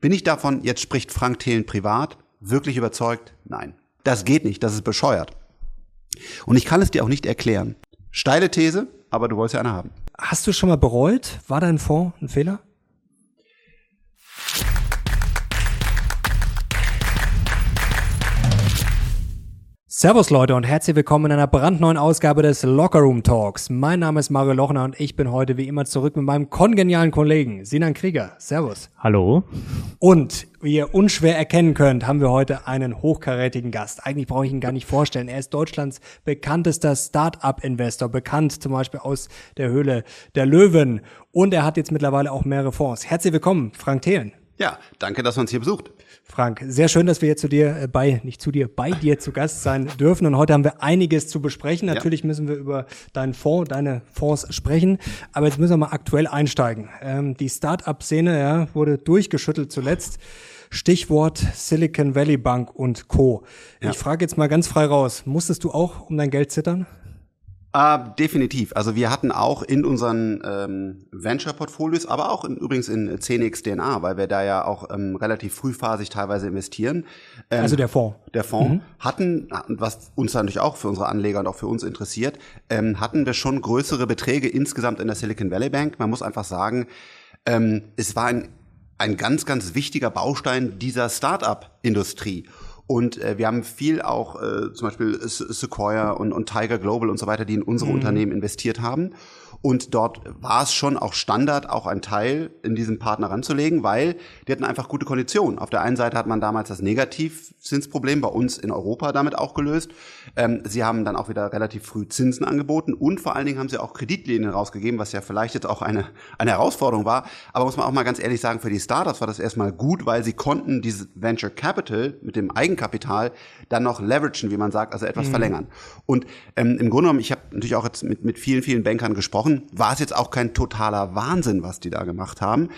Bin ich davon, jetzt spricht Frank Thelen privat, wirklich überzeugt? Nein. Das geht nicht, das ist bescheuert. Und ich kann es dir auch nicht erklären. Steile These, aber du wolltest ja eine haben. Hast du schon mal bereut? War dein Fonds ein Fehler? Servus Leute und herzlich willkommen in einer brandneuen Ausgabe des Locker Room Talks. Mein Name ist Mario Lochner und ich bin heute wie immer zurück mit meinem kongenialen Kollegen Sinan Krieger. Servus. Hallo. Und wie ihr unschwer erkennen könnt, haben wir heute einen hochkarätigen Gast. Eigentlich brauche ich ihn gar nicht vorstellen. Er ist Deutschlands bekanntester Start-up-Investor, bekannt zum Beispiel aus der Höhle der Löwen. Und er hat jetzt mittlerweile auch mehrere Fonds. Herzlich willkommen, Frank Thelen. Ja, danke, dass du uns hier besucht. Frank, sehr schön, dass wir jetzt zu dir äh, bei, nicht zu dir, bei dir zu Gast sein dürfen. Und heute haben wir einiges zu besprechen. Natürlich ja. müssen wir über deinen Fonds, deine Fonds sprechen. Aber jetzt müssen wir mal aktuell einsteigen. Ähm, die Start-up-Szene ja, wurde durchgeschüttelt zuletzt. Stichwort Silicon Valley Bank und Co. Ja. Ich frage jetzt mal ganz frei raus, musstest du auch um dein Geld zittern? Äh, definitiv. Also wir hatten auch in unseren ähm, Venture-Portfolios, aber auch in, übrigens in 10x DNA, weil wir da ja auch ähm, relativ frühphasig teilweise investieren. Ähm, also der Fonds. Der Fonds mhm. hatten, was uns natürlich auch für unsere Anleger und auch für uns interessiert, ähm, hatten wir schon größere Beträge insgesamt in der Silicon Valley Bank. Man muss einfach sagen, ähm, es war ein, ein ganz, ganz wichtiger Baustein dieser Start-up-Industrie. Und äh, wir haben viel auch äh, zum Beispiel Sequoia und, und Tiger Global und so weiter, die in unsere mhm. Unternehmen investiert haben. Und dort war es schon auch Standard, auch ein Teil in diesem Partner ranzulegen, weil die hatten einfach gute Konditionen. Auf der einen Seite hat man damals das Negativzinsproblem bei uns in Europa damit auch gelöst. Ähm, sie haben dann auch wieder relativ früh Zinsen angeboten und vor allen Dingen haben sie auch Kreditlinien rausgegeben, was ja vielleicht jetzt auch eine, eine Herausforderung war. Aber muss man auch mal ganz ehrlich sagen, für die Startups war das erstmal gut, weil sie konnten dieses Venture Capital mit dem Eigenkapital dann noch leveragen, wie man sagt, also etwas mhm. verlängern. Und ähm, im Grunde genommen, ich habe natürlich auch jetzt mit, mit vielen, vielen Bankern gesprochen, gesprochen, war es jetzt auch kein totaler Wahnsinn, was die da gemacht haben.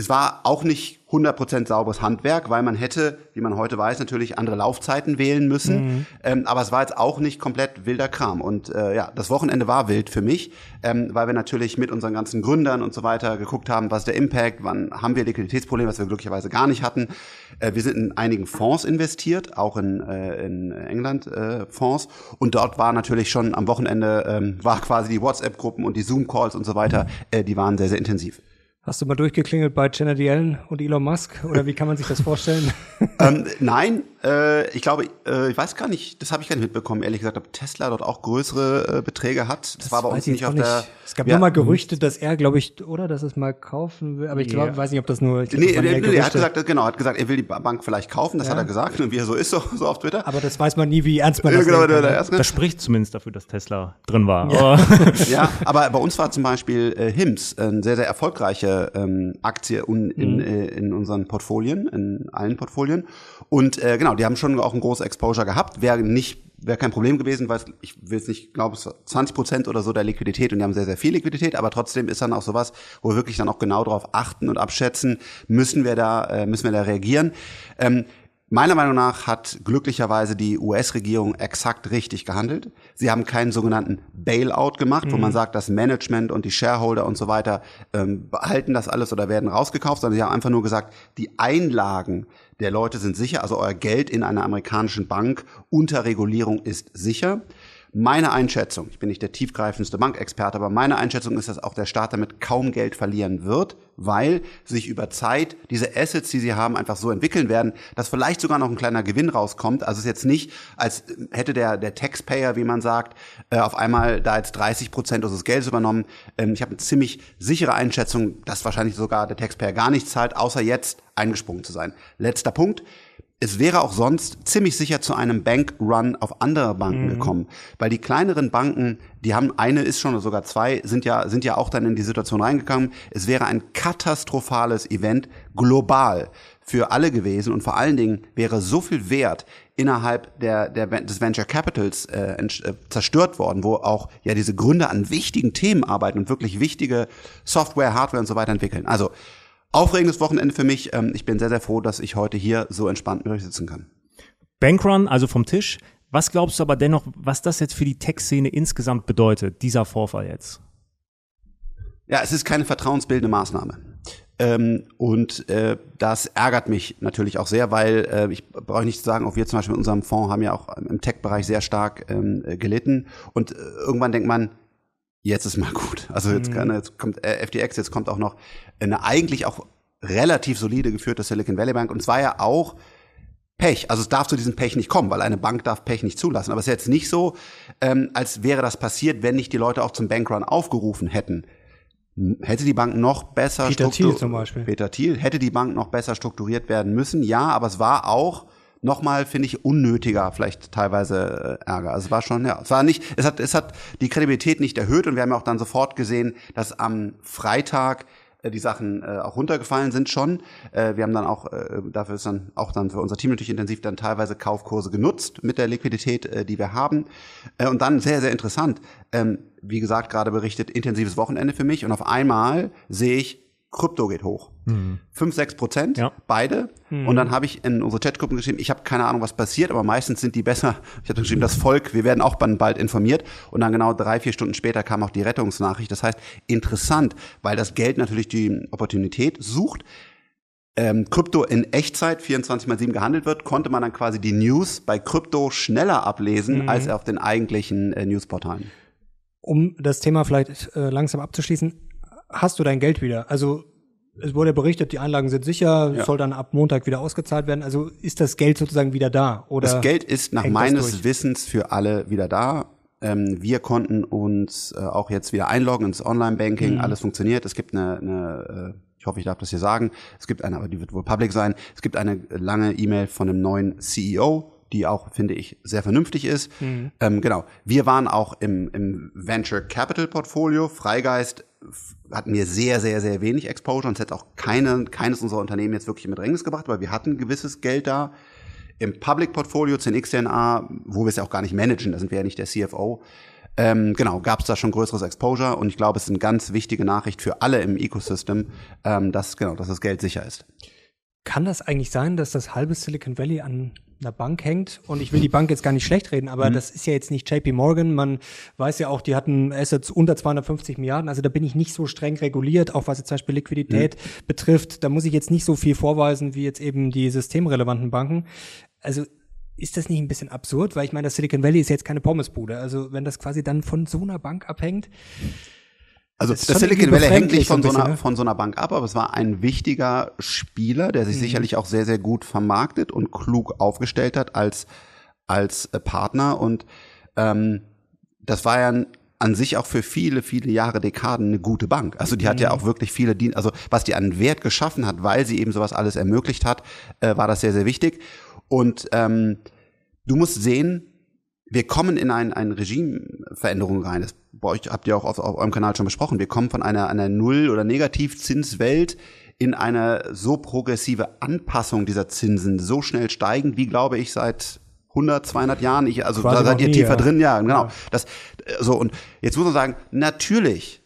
Es war auch nicht 100% sauberes Handwerk, weil man hätte, wie man heute weiß, natürlich andere Laufzeiten wählen müssen. Mhm. Ähm, aber es war jetzt auch nicht komplett wilder Kram. Und äh, ja, das Wochenende war wild für mich, ähm, weil wir natürlich mit unseren ganzen Gründern und so weiter geguckt haben, was ist der Impact, wann haben wir Liquiditätsprobleme, was wir glücklicherweise gar nicht hatten. Äh, wir sind in einigen Fonds investiert, auch in, äh, in England äh, Fonds. Und dort war natürlich schon am Wochenende, ähm, war quasi die WhatsApp-Gruppen und die Zoom-Calls und so weiter, äh, die waren sehr, sehr intensiv. Hast du mal durchgeklingelt bei Janet Yellen und Elon Musk oder wie kann man sich das vorstellen? ähm, nein, äh, ich glaube, äh, ich weiß gar nicht, das habe ich gar nicht mitbekommen, ehrlich gesagt, ob Tesla dort auch größere äh, Beträge hat. Das, das war bei uns nicht auf nicht. der. Es gab ja, nur mal Gerüchte, dass er, glaube ich, oder dass es mal kaufen will, aber ich glaube, ja. weiß nicht, ob das nur. Ich glaub, nee, das nee, nee, er hat gesagt, genau, hat gesagt, er will die Bank vielleicht kaufen, das ja. hat er gesagt, und wie er so ist, so, so auf Twitter. Aber das weiß man nie, wie ernst man das genau, nimmt. Das, das spricht zumindest dafür, dass Tesla drin war. Ja, ja aber bei uns war zum Beispiel äh, HIMS eine sehr, sehr erfolgreiche ähm, Aktie in, in, mhm. äh, in unseren Portfolien, in allen Portfolien. Und äh, genau, die haben schon auch ein großes Exposure gehabt. Wäre nicht wäre kein Problem gewesen, weil ich will es nicht, glaube es 20 Prozent oder so der Liquidität und die haben sehr, sehr viel Liquidität, aber trotzdem ist dann auch sowas, wo wir wirklich dann auch genau darauf achten und abschätzen, müssen wir da, äh, müssen wir da reagieren. Ähm, Meiner Meinung nach hat glücklicherweise die US-Regierung exakt richtig gehandelt. Sie haben keinen sogenannten Bailout gemacht, mhm. wo man sagt, das Management und die Shareholder und so weiter ähm, behalten das alles oder werden rausgekauft, sondern sie haben einfach nur gesagt, die Einlagen der Leute sind sicher, also euer Geld in einer amerikanischen Bank unter Regulierung ist sicher. Meine Einschätzung, ich bin nicht der tiefgreifendste Bankexperte, aber meine Einschätzung ist, dass auch der Staat damit kaum Geld verlieren wird, weil sich über Zeit diese Assets, die sie haben, einfach so entwickeln werden, dass vielleicht sogar noch ein kleiner Gewinn rauskommt. Also es ist jetzt nicht, als hätte der, der Taxpayer, wie man sagt, äh, auf einmal da jetzt 30 Prozent unseres Geldes übernommen. Ähm, ich habe eine ziemlich sichere Einschätzung, dass wahrscheinlich sogar der Taxpayer gar nichts zahlt, außer jetzt eingesprungen zu sein. Letzter Punkt es wäre auch sonst ziemlich sicher zu einem Bankrun auf andere Banken mhm. gekommen, weil die kleineren Banken, die haben eine ist schon oder sogar zwei sind ja sind ja auch dann in die Situation reingekommen. Es wäre ein katastrophales Event global für alle gewesen und vor allen Dingen wäre so viel Wert innerhalb der, der des Venture Capitals äh, äh, zerstört worden, wo auch ja diese Gründer an wichtigen Themen arbeiten und wirklich wichtige Software, Hardware und so weiter entwickeln. Also Aufregendes Wochenende für mich. Ähm, ich bin sehr, sehr froh, dass ich heute hier so entspannt mit euch sitzen kann. Bankrun, also vom Tisch. Was glaubst du aber dennoch, was das jetzt für die Tech-Szene insgesamt bedeutet, dieser Vorfall jetzt? Ja, es ist keine vertrauensbildende Maßnahme. Ähm, und äh, das ärgert mich natürlich auch sehr, weil äh, ich brauche nicht zu sagen, auch wir zum Beispiel mit unserem Fonds haben ja auch im Tech-Bereich sehr stark ähm, äh, gelitten. Und äh, irgendwann denkt man, jetzt ist mal gut. Also jetzt, mhm. kann, jetzt kommt äh, FTX, jetzt kommt auch noch eine eigentlich auch relativ solide geführte Silicon Valley Bank. Und zwar ja auch Pech. Also es darf zu diesem Pech nicht kommen, weil eine Bank darf Pech nicht zulassen. Aber es ist jetzt nicht so, ähm, als wäre das passiert, wenn nicht die Leute auch zum Bankrun aufgerufen hätten. Hätte die Bank noch besser Peter Thiel zum Beispiel. Peter Thiel, hätte die Bank noch besser strukturiert werden müssen, ja, aber es war auch nochmal, finde ich, unnötiger, vielleicht teilweise äh, Ärger. Also es war schon, ja, es war nicht, es hat, es hat die Kredibilität nicht erhöht und wir haben ja auch dann sofort gesehen, dass am Freitag äh, die Sachen äh, auch runtergefallen sind schon. Äh, wir haben dann auch, äh, dafür ist dann auch dann für unser Team natürlich intensiv dann teilweise Kaufkurse genutzt mit der Liquidität, äh, die wir haben. Äh, und dann sehr, sehr interessant, ähm, wie gesagt, gerade berichtet, intensives Wochenende für mich und auf einmal sehe ich, Krypto geht hoch. Mhm. 5, 6 Prozent, ja. beide. Mhm. Und dann habe ich in unsere Chatgruppen geschrieben, ich habe keine Ahnung, was passiert, aber meistens sind die besser. Ich habe geschrieben, das Volk, wir werden auch bald informiert. Und dann genau drei, vier Stunden später kam auch die Rettungsnachricht. Das heißt, interessant, weil das Geld natürlich die Opportunität sucht. Ähm, Krypto in Echtzeit 24 mal 7 gehandelt wird, konnte man dann quasi die News bei Krypto schneller ablesen mhm. als auf den eigentlichen äh, Newsportalen. Um das Thema vielleicht äh, langsam abzuschließen, hast du dein Geld wieder. Also es wurde berichtet, die Einlagen sind sicher, ja. soll dann ab Montag wieder ausgezahlt werden. Also ist das Geld sozusagen wieder da? Oder das Geld ist nach meines Wissens für alle wieder da. Ähm, wir konnten uns äh, auch jetzt wieder einloggen ins Online-Banking, mhm. alles funktioniert. Es gibt eine, eine äh, ich hoffe, ich darf das hier sagen, es gibt eine, aber die wird wohl public sein, es gibt eine lange E-Mail von einem neuen CEO, die auch, finde ich, sehr vernünftig ist. Mhm. Ähm, genau. Wir waren auch im, im Venture Capital Portfolio. Freigeist hatten wir sehr, sehr, sehr wenig Exposure und es hätte auch keine, keines unserer Unternehmen jetzt wirklich in Bedrängnis gebracht, weil wir hatten gewisses Geld da. Im Public Portfolio, 10xDNA, wo wir es ja auch gar nicht managen, da sind wir ja nicht der CFO, ähm, genau, gab es da schon größeres Exposure und ich glaube, es ist eine ganz wichtige Nachricht für alle im Ecosystem, ähm, dass, genau, dass das Geld sicher ist. Kann das eigentlich sein, dass das halbe Silicon Valley an einer Bank hängt. Und ich will die Bank jetzt gar nicht schlecht reden, aber mhm. das ist ja jetzt nicht JP Morgan. Man weiß ja auch, die hatten Assets unter 250 Milliarden. Also da bin ich nicht so streng reguliert, auch was jetzt zum Beispiel Liquidität mhm. betrifft. Da muss ich jetzt nicht so viel vorweisen wie jetzt eben die systemrelevanten Banken. Also ist das nicht ein bisschen absurd? Weil ich meine, das Silicon Valley ist jetzt keine Pommesbude. Also wenn das quasi dann von so einer Bank abhängt, also das, das Silicon Valley hängt nicht von so, einer, ne? von so einer Bank ab, aber es war ein wichtiger Spieler, der sich mhm. sicherlich auch sehr, sehr gut vermarktet und klug aufgestellt hat als, als äh, Partner. Und ähm, das war ja an sich auch für viele, viele Jahre, Dekaden eine gute Bank. Also die hat ja mhm. auch wirklich viele Dienste, also was die an Wert geschaffen hat, weil sie eben sowas alles ermöglicht hat, äh, war das sehr, sehr wichtig. Und ähm, du musst sehen, wir kommen in ein, ein Regimeveränderung rein. Das bei euch habt ihr auch auf, auf eurem Kanal schon besprochen. Wir kommen von einer, einer Null- oder Negativzinswelt in eine so progressive Anpassung dieser Zinsen, so schnell steigend, wie glaube ich seit 100, 200 Jahren. Ich, also Quasi da seid ihr nie, tiefer ja. drin, ja, genau. Ja. Das, so und jetzt muss man sagen, natürlich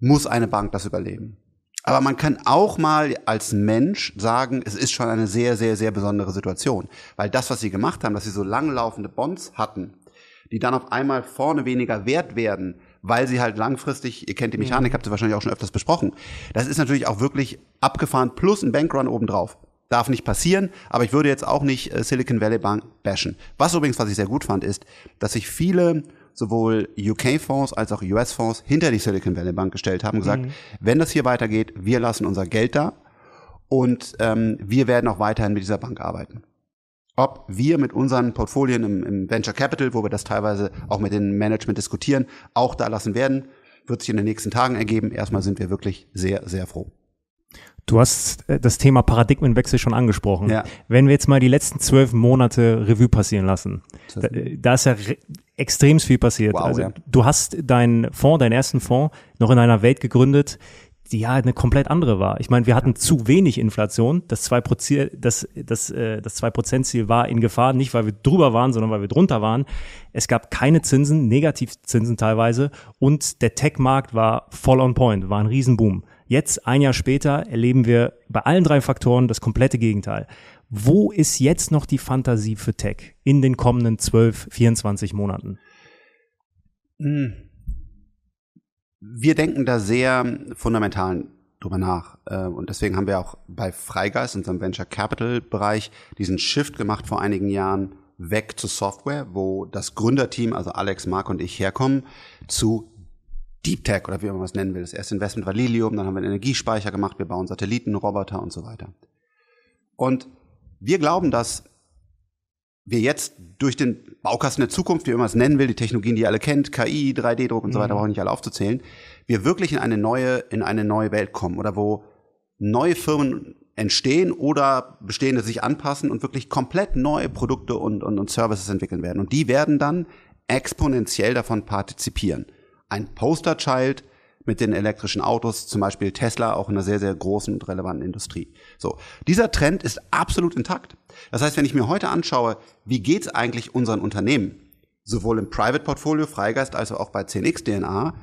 muss eine Bank das überleben. Aber man kann auch mal als Mensch sagen, es ist schon eine sehr, sehr, sehr besondere Situation. Weil das, was sie gemacht haben, dass sie so langlaufende Bonds hatten, die dann auf einmal vorne weniger wert werden, weil sie halt langfristig, ihr kennt die Mechanik, mhm. habt ihr wahrscheinlich auch schon öfters besprochen. Das ist natürlich auch wirklich abgefahren, plus ein Bankrun obendrauf. Darf nicht passieren, aber ich würde jetzt auch nicht äh, Silicon Valley Bank bashen. Was übrigens, was ich sehr gut fand, ist, dass sich viele sowohl UK-Fonds als auch US-Fonds hinter die Silicon Valley Bank gestellt haben und gesagt, mhm. wenn das hier weitergeht, wir lassen unser Geld da und ähm, wir werden auch weiterhin mit dieser Bank arbeiten ob wir mit unseren Portfolien im, im, Venture Capital, wo wir das teilweise auch mit dem Management diskutieren, auch da lassen werden, wird sich in den nächsten Tagen ergeben. Erstmal sind wir wirklich sehr, sehr froh. Du hast äh, das Thema Paradigmenwechsel schon angesprochen. Ja. Wenn wir jetzt mal die letzten zwölf Monate Revue passieren lassen, da, da ist ja extrem viel passiert. Wow, also, ja. Du hast deinen Fonds, deinen ersten Fonds, noch in einer Welt gegründet, die ja eine komplett andere war. Ich meine, wir hatten zu wenig Inflation. Das 2%, das, das, äh, das 2%-Ziel war in Gefahr, nicht weil wir drüber waren, sondern weil wir drunter waren. Es gab keine Zinsen, Negativzinsen teilweise und der Tech-Markt war voll on point, war ein Riesenboom. Jetzt, ein Jahr später, erleben wir bei allen drei Faktoren das komplette Gegenteil. Wo ist jetzt noch die Fantasie für Tech in den kommenden 12, 24 Monaten? Hm wir denken da sehr fundamental drüber nach. Äh, und deswegen haben wir auch bei Freigeist, unserem Venture Capital Bereich, diesen Shift gemacht vor einigen Jahren weg zu Software, wo das Gründerteam, also Alex, Mark und ich herkommen, zu Deep Tech oder wie man es nennen will. Das erste Investment war Lilium, dann haben wir einen Energiespeicher gemacht, wir bauen Satelliten, Roboter und so weiter. Und wir glauben, dass wir jetzt durch den Baukasten der Zukunft, wie man es nennen will, die Technologien, die ihr alle kennt, KI, 3D-Druck und so weiter, mhm. brauche ich nicht alle aufzuzählen, wir wirklich in eine neue, in eine neue Welt kommen oder wo neue Firmen entstehen oder bestehende sich anpassen und wirklich komplett neue Produkte und, und, und Services entwickeln werden. Und die werden dann exponentiell davon partizipieren. Ein Posterchild mit den elektrischen Autos, zum Beispiel Tesla, auch in einer sehr, sehr großen und relevanten Industrie. So. Dieser Trend ist absolut intakt. Das heißt, wenn ich mir heute anschaue, wie geht's eigentlich unseren Unternehmen, sowohl im Private Portfolio Freigeist als auch bei 10x DNA,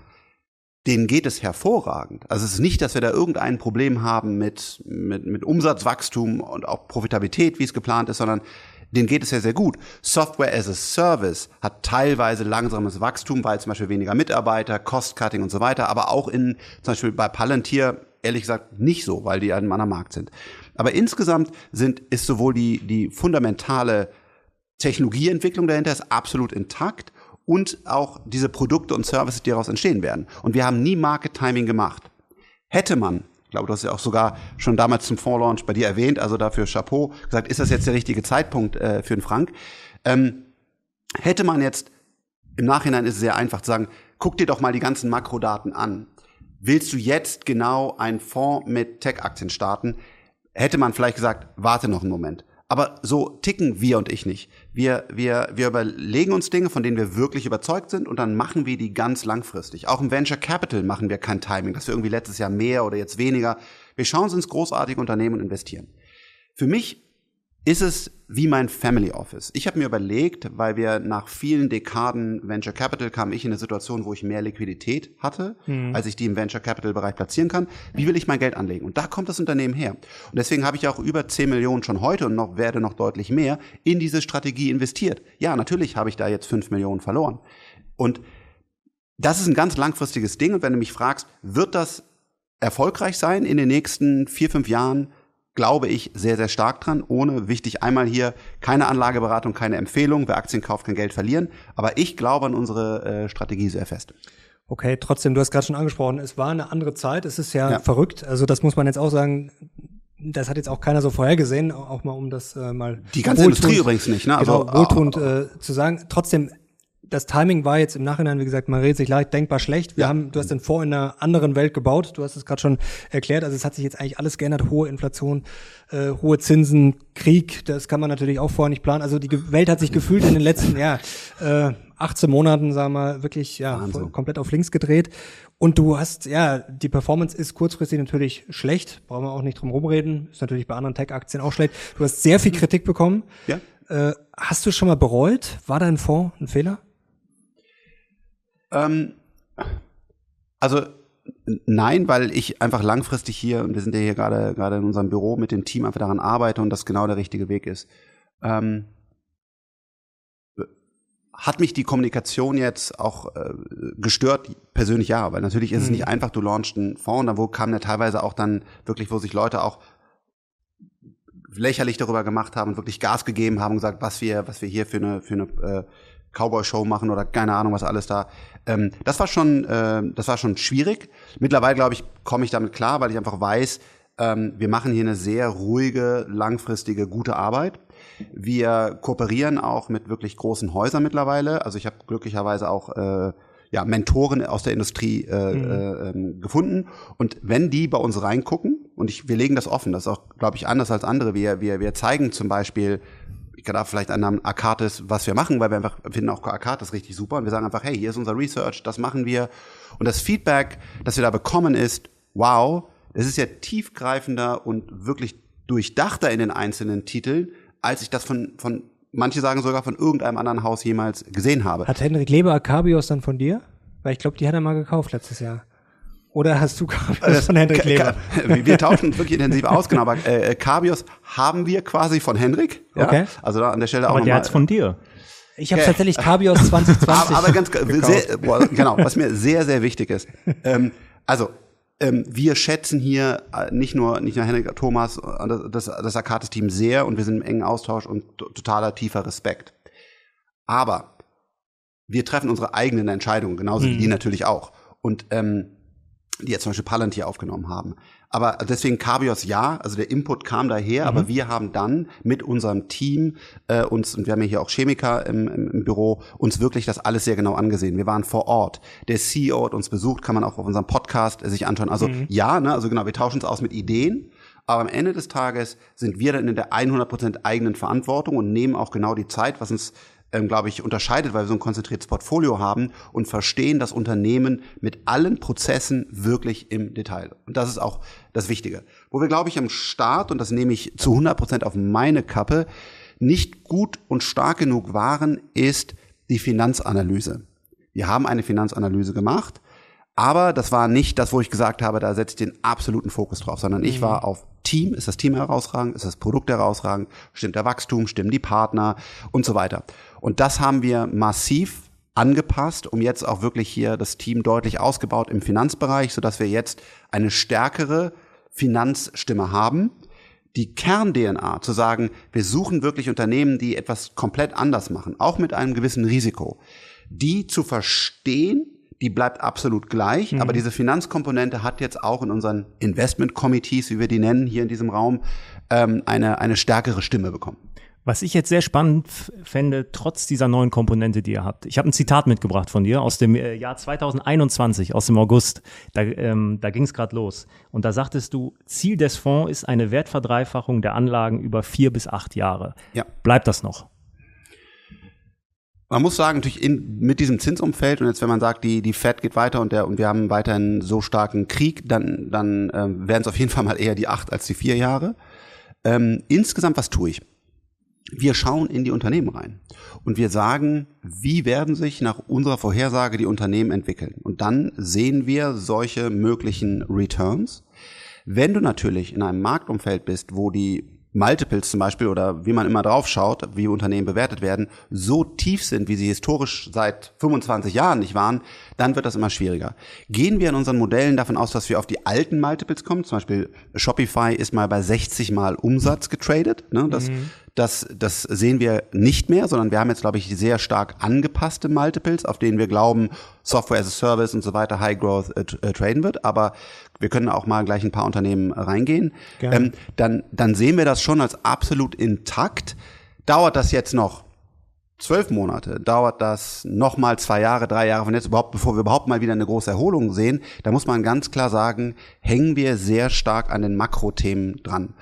denen geht es hervorragend. Also es ist nicht, dass wir da irgendein Problem haben mit, mit, mit Umsatzwachstum und auch Profitabilität, wie es geplant ist, sondern denen geht es ja sehr gut. Software as a Service hat teilweise langsames Wachstum, weil zum Beispiel weniger Mitarbeiter, Cost-Cutting und so weiter, aber auch in, zum Beispiel bei Palantir, ehrlich gesagt, nicht so, weil die einem anderen Markt sind. Aber insgesamt sind, ist sowohl die, die fundamentale Technologieentwicklung dahinter ist absolut intakt und auch diese Produkte und Services, die daraus entstehen werden. Und wir haben nie Market Timing gemacht. Hätte man, glaube, du hast ja auch sogar schon damals zum Fondslaunch bei dir erwähnt, also dafür Chapeau, gesagt, ist das jetzt der richtige Zeitpunkt äh, für den Frank? Ähm, hätte man jetzt, im Nachhinein ist es sehr einfach zu sagen, guck dir doch mal die ganzen Makrodaten an. Willst du jetzt genau einen Fonds mit Tech-Aktien starten? Hätte man vielleicht gesagt, warte noch einen Moment. Aber so ticken wir und ich nicht. Wir, wir, wir überlegen uns Dinge, von denen wir wirklich überzeugt sind und dann machen wir die ganz langfristig. Auch im Venture Capital machen wir kein Timing, dass wir irgendwie letztes Jahr mehr oder jetzt weniger. Wir schauen uns ins großartige Unternehmen und investieren. Für mich ist es wie mein Family Office. Ich habe mir überlegt, weil wir nach vielen Dekaden Venture Capital kam ich in eine Situation, wo ich mehr Liquidität hatte, mhm. als ich die im Venture Capital Bereich platzieren kann. Wie will ich mein Geld anlegen? Und da kommt das Unternehmen her. Und deswegen habe ich auch über 10 Millionen schon heute und noch werde noch deutlich mehr in diese Strategie investiert. Ja, natürlich habe ich da jetzt 5 Millionen verloren. Und das ist ein ganz langfristiges Ding. Und wenn du mich fragst, wird das erfolgreich sein in den nächsten vier, fünf Jahren? Glaube ich sehr, sehr stark dran. Ohne, wichtig einmal hier, keine Anlageberatung, keine Empfehlung. Wer Aktien kauft, kann Geld verlieren. Aber ich glaube an unsere äh, Strategie sehr fest. Okay, trotzdem, du hast gerade schon angesprochen, es war eine andere Zeit. Es ist ja, ja, verrückt. Also das muss man jetzt auch sagen. Das hat jetzt auch keiner so vorhergesehen, auch mal um das äh, mal. Die ganze Industrie übrigens nicht, ne? Also genau, wohltuend äh, zu sagen. Trotzdem, das Timing war jetzt im Nachhinein, wie gesagt, man redet sich leicht denkbar schlecht. Wir ja. haben, du hast den Fonds in einer anderen Welt gebaut. Du hast es gerade schon erklärt. Also es hat sich jetzt eigentlich alles geändert. Hohe Inflation, äh, hohe Zinsen, Krieg. Das kann man natürlich auch vorher nicht planen. Also die Welt hat sich gefühlt in den letzten, ja, äh, 18 Monaten, sagen wir mal, wirklich, ja, Wahnsinn. komplett auf links gedreht. Und du hast, ja, die Performance ist kurzfristig natürlich schlecht. Brauchen wir auch nicht drum rumreden. Ist natürlich bei anderen Tech-Aktien auch schlecht. Du hast sehr viel Kritik bekommen. Ja. Äh, hast du schon mal bereut? War dein Fonds ein Fehler? Ähm, also nein, weil ich einfach langfristig hier, und wir sind ja hier gerade gerade in unserem Büro mit dem Team einfach daran arbeite und das genau der richtige Weg ist. Ähm, hat mich die Kommunikation jetzt auch äh, gestört? Persönlich ja, weil natürlich ist mhm. es nicht einfach, du launchst einen Fonds, und da wo kamen ja teilweise auch dann wirklich, wo sich Leute auch lächerlich darüber gemacht haben und wirklich Gas gegeben haben und gesagt, was wir, was wir hier für eine, für eine äh, Cowboy-Show machen oder keine Ahnung, was alles da. Ähm, das war schon, äh, das war schon schwierig. Mittlerweile, glaube ich, komme ich damit klar, weil ich einfach weiß, ähm, wir machen hier eine sehr ruhige, langfristige, gute Arbeit. Wir kooperieren auch mit wirklich großen Häusern mittlerweile. Also ich habe glücklicherweise auch äh, ja, Mentoren aus der Industrie äh, mhm. äh, gefunden. Und wenn die bei uns reingucken, und ich, wir legen das offen, das ist auch, glaube ich, anders als andere. Wir, wir, wir zeigen zum Beispiel darf vielleicht einen Namen Akatis, was wir machen, weil wir einfach finden auch Akatis richtig super und wir sagen einfach, hey, hier ist unser Research, das machen wir. Und das Feedback, das wir da bekommen, ist, wow, es ist ja tiefgreifender und wirklich durchdachter in den einzelnen Titeln, als ich das von, von manche sagen sogar von irgendeinem anderen Haus jemals gesehen habe. Hat Henrik Leber Akabios dann von dir? Weil ich glaube, die hat er mal gekauft letztes Jahr. Oder hast du Cabios äh, von Hendrik Leber? Wir tauschen uns wirklich intensiv aus, genau. Aber äh, Cabios haben wir quasi von Hendrik. Ja? Okay. Also da an der Stelle auch Aber der hat's von dir. Ich habe tatsächlich Cabios 2020. aber, aber ganz sehr, boah, genau, was mir sehr, sehr wichtig ist. Ähm, also ähm, wir schätzen hier äh, nicht nur nicht nur Henrik Thomas, äh, das, das Akates-Team sehr und wir sind im engen Austausch und totaler tiefer Respekt. Aber wir treffen unsere eigenen Entscheidungen, genauso mhm. wie die natürlich auch. Und ähm, die jetzt zum Beispiel Palantir aufgenommen haben. Aber deswegen Cabios ja, also der Input kam daher, mhm. aber wir haben dann mit unserem Team äh, uns, und wir haben ja hier auch Chemiker im, im, Büro, uns wirklich das alles sehr genau angesehen. Wir waren vor Ort. Der CEO hat uns besucht, kann man auch auf unserem Podcast sich anschauen. Also mhm. ja, ne, also genau, wir tauschen uns aus mit Ideen. Aber am Ende des Tages sind wir dann in der 100% eigenen Verantwortung und nehmen auch genau die Zeit, was uns ähm, glaube ich, unterscheidet, weil wir so ein konzentriertes Portfolio haben und verstehen das Unternehmen mit allen Prozessen wirklich im Detail. Und das ist auch das Wichtige. Wo wir, glaube ich, am Start, und das nehme ich zu 100 Prozent auf meine Kappe, nicht gut und stark genug waren, ist die Finanzanalyse. Wir haben eine Finanzanalyse gemacht, aber das war nicht das, wo ich gesagt habe, da setze ich den absoluten Fokus drauf, sondern ich mhm. war auf Team, ist das Team herausragend, ist das Produkt herausragend, stimmt der Wachstum, stimmen die Partner und so weiter. Und das haben wir massiv angepasst, um jetzt auch wirklich hier das Team deutlich ausgebaut im Finanzbereich, sodass wir jetzt eine stärkere Finanzstimme haben. Die Kern-DNA zu sagen, wir suchen wirklich Unternehmen, die etwas komplett anders machen, auch mit einem gewissen Risiko. Die zu verstehen, die bleibt absolut gleich, mhm. aber diese Finanzkomponente hat jetzt auch in unseren Investment Committees, wie wir die nennen, hier in diesem Raum, ähm, eine, eine stärkere Stimme bekommen. Was ich jetzt sehr spannend fände, trotz dieser neuen Komponente, die ihr habt. Ich habe ein Zitat mitgebracht von dir aus dem äh, Jahr 2021, aus dem August. Da, ähm, da ging es gerade los. Und da sagtest du, Ziel des Fonds ist eine Wertverdreifachung der Anlagen über vier bis acht Jahre. Ja. Bleibt das noch? Man muss sagen, natürlich in, mit diesem Zinsumfeld und jetzt, wenn man sagt, die, die Fed geht weiter und, der, und wir haben weiterhin so starken Krieg, dann, dann ähm, wären es auf jeden Fall mal eher die acht als die vier Jahre. Ähm, insgesamt, was tue ich? Wir schauen in die Unternehmen rein und wir sagen, wie werden sich nach unserer Vorhersage die Unternehmen entwickeln? Und dann sehen wir solche möglichen Returns. Wenn du natürlich in einem Marktumfeld bist, wo die Multiples zum Beispiel oder wie man immer drauf schaut, wie Unternehmen bewertet werden, so tief sind, wie sie historisch seit 25 Jahren nicht waren, dann wird das immer schwieriger. Gehen wir in unseren Modellen davon aus, dass wir auf die alten Multiples kommen, zum Beispiel Shopify ist mal bei 60 Mal Umsatz getradet, ne? das, mhm. das, das sehen wir nicht mehr, sondern wir haben jetzt, glaube ich, sehr stark angepasste Multiples, auf denen wir glauben, Software as a Service und so weiter, High Growth äh, äh traden wird, aber wir können auch mal gleich ein paar Unternehmen reingehen, ähm, dann, dann sehen wir das schon als absolut intakt. Dauert das jetzt noch zwölf Monate, dauert das noch mal zwei Jahre, drei Jahre von jetzt überhaupt, bevor wir überhaupt mal wieder eine große Erholung sehen, da muss man ganz klar sagen, hängen wir sehr stark an den Makrothemen dran.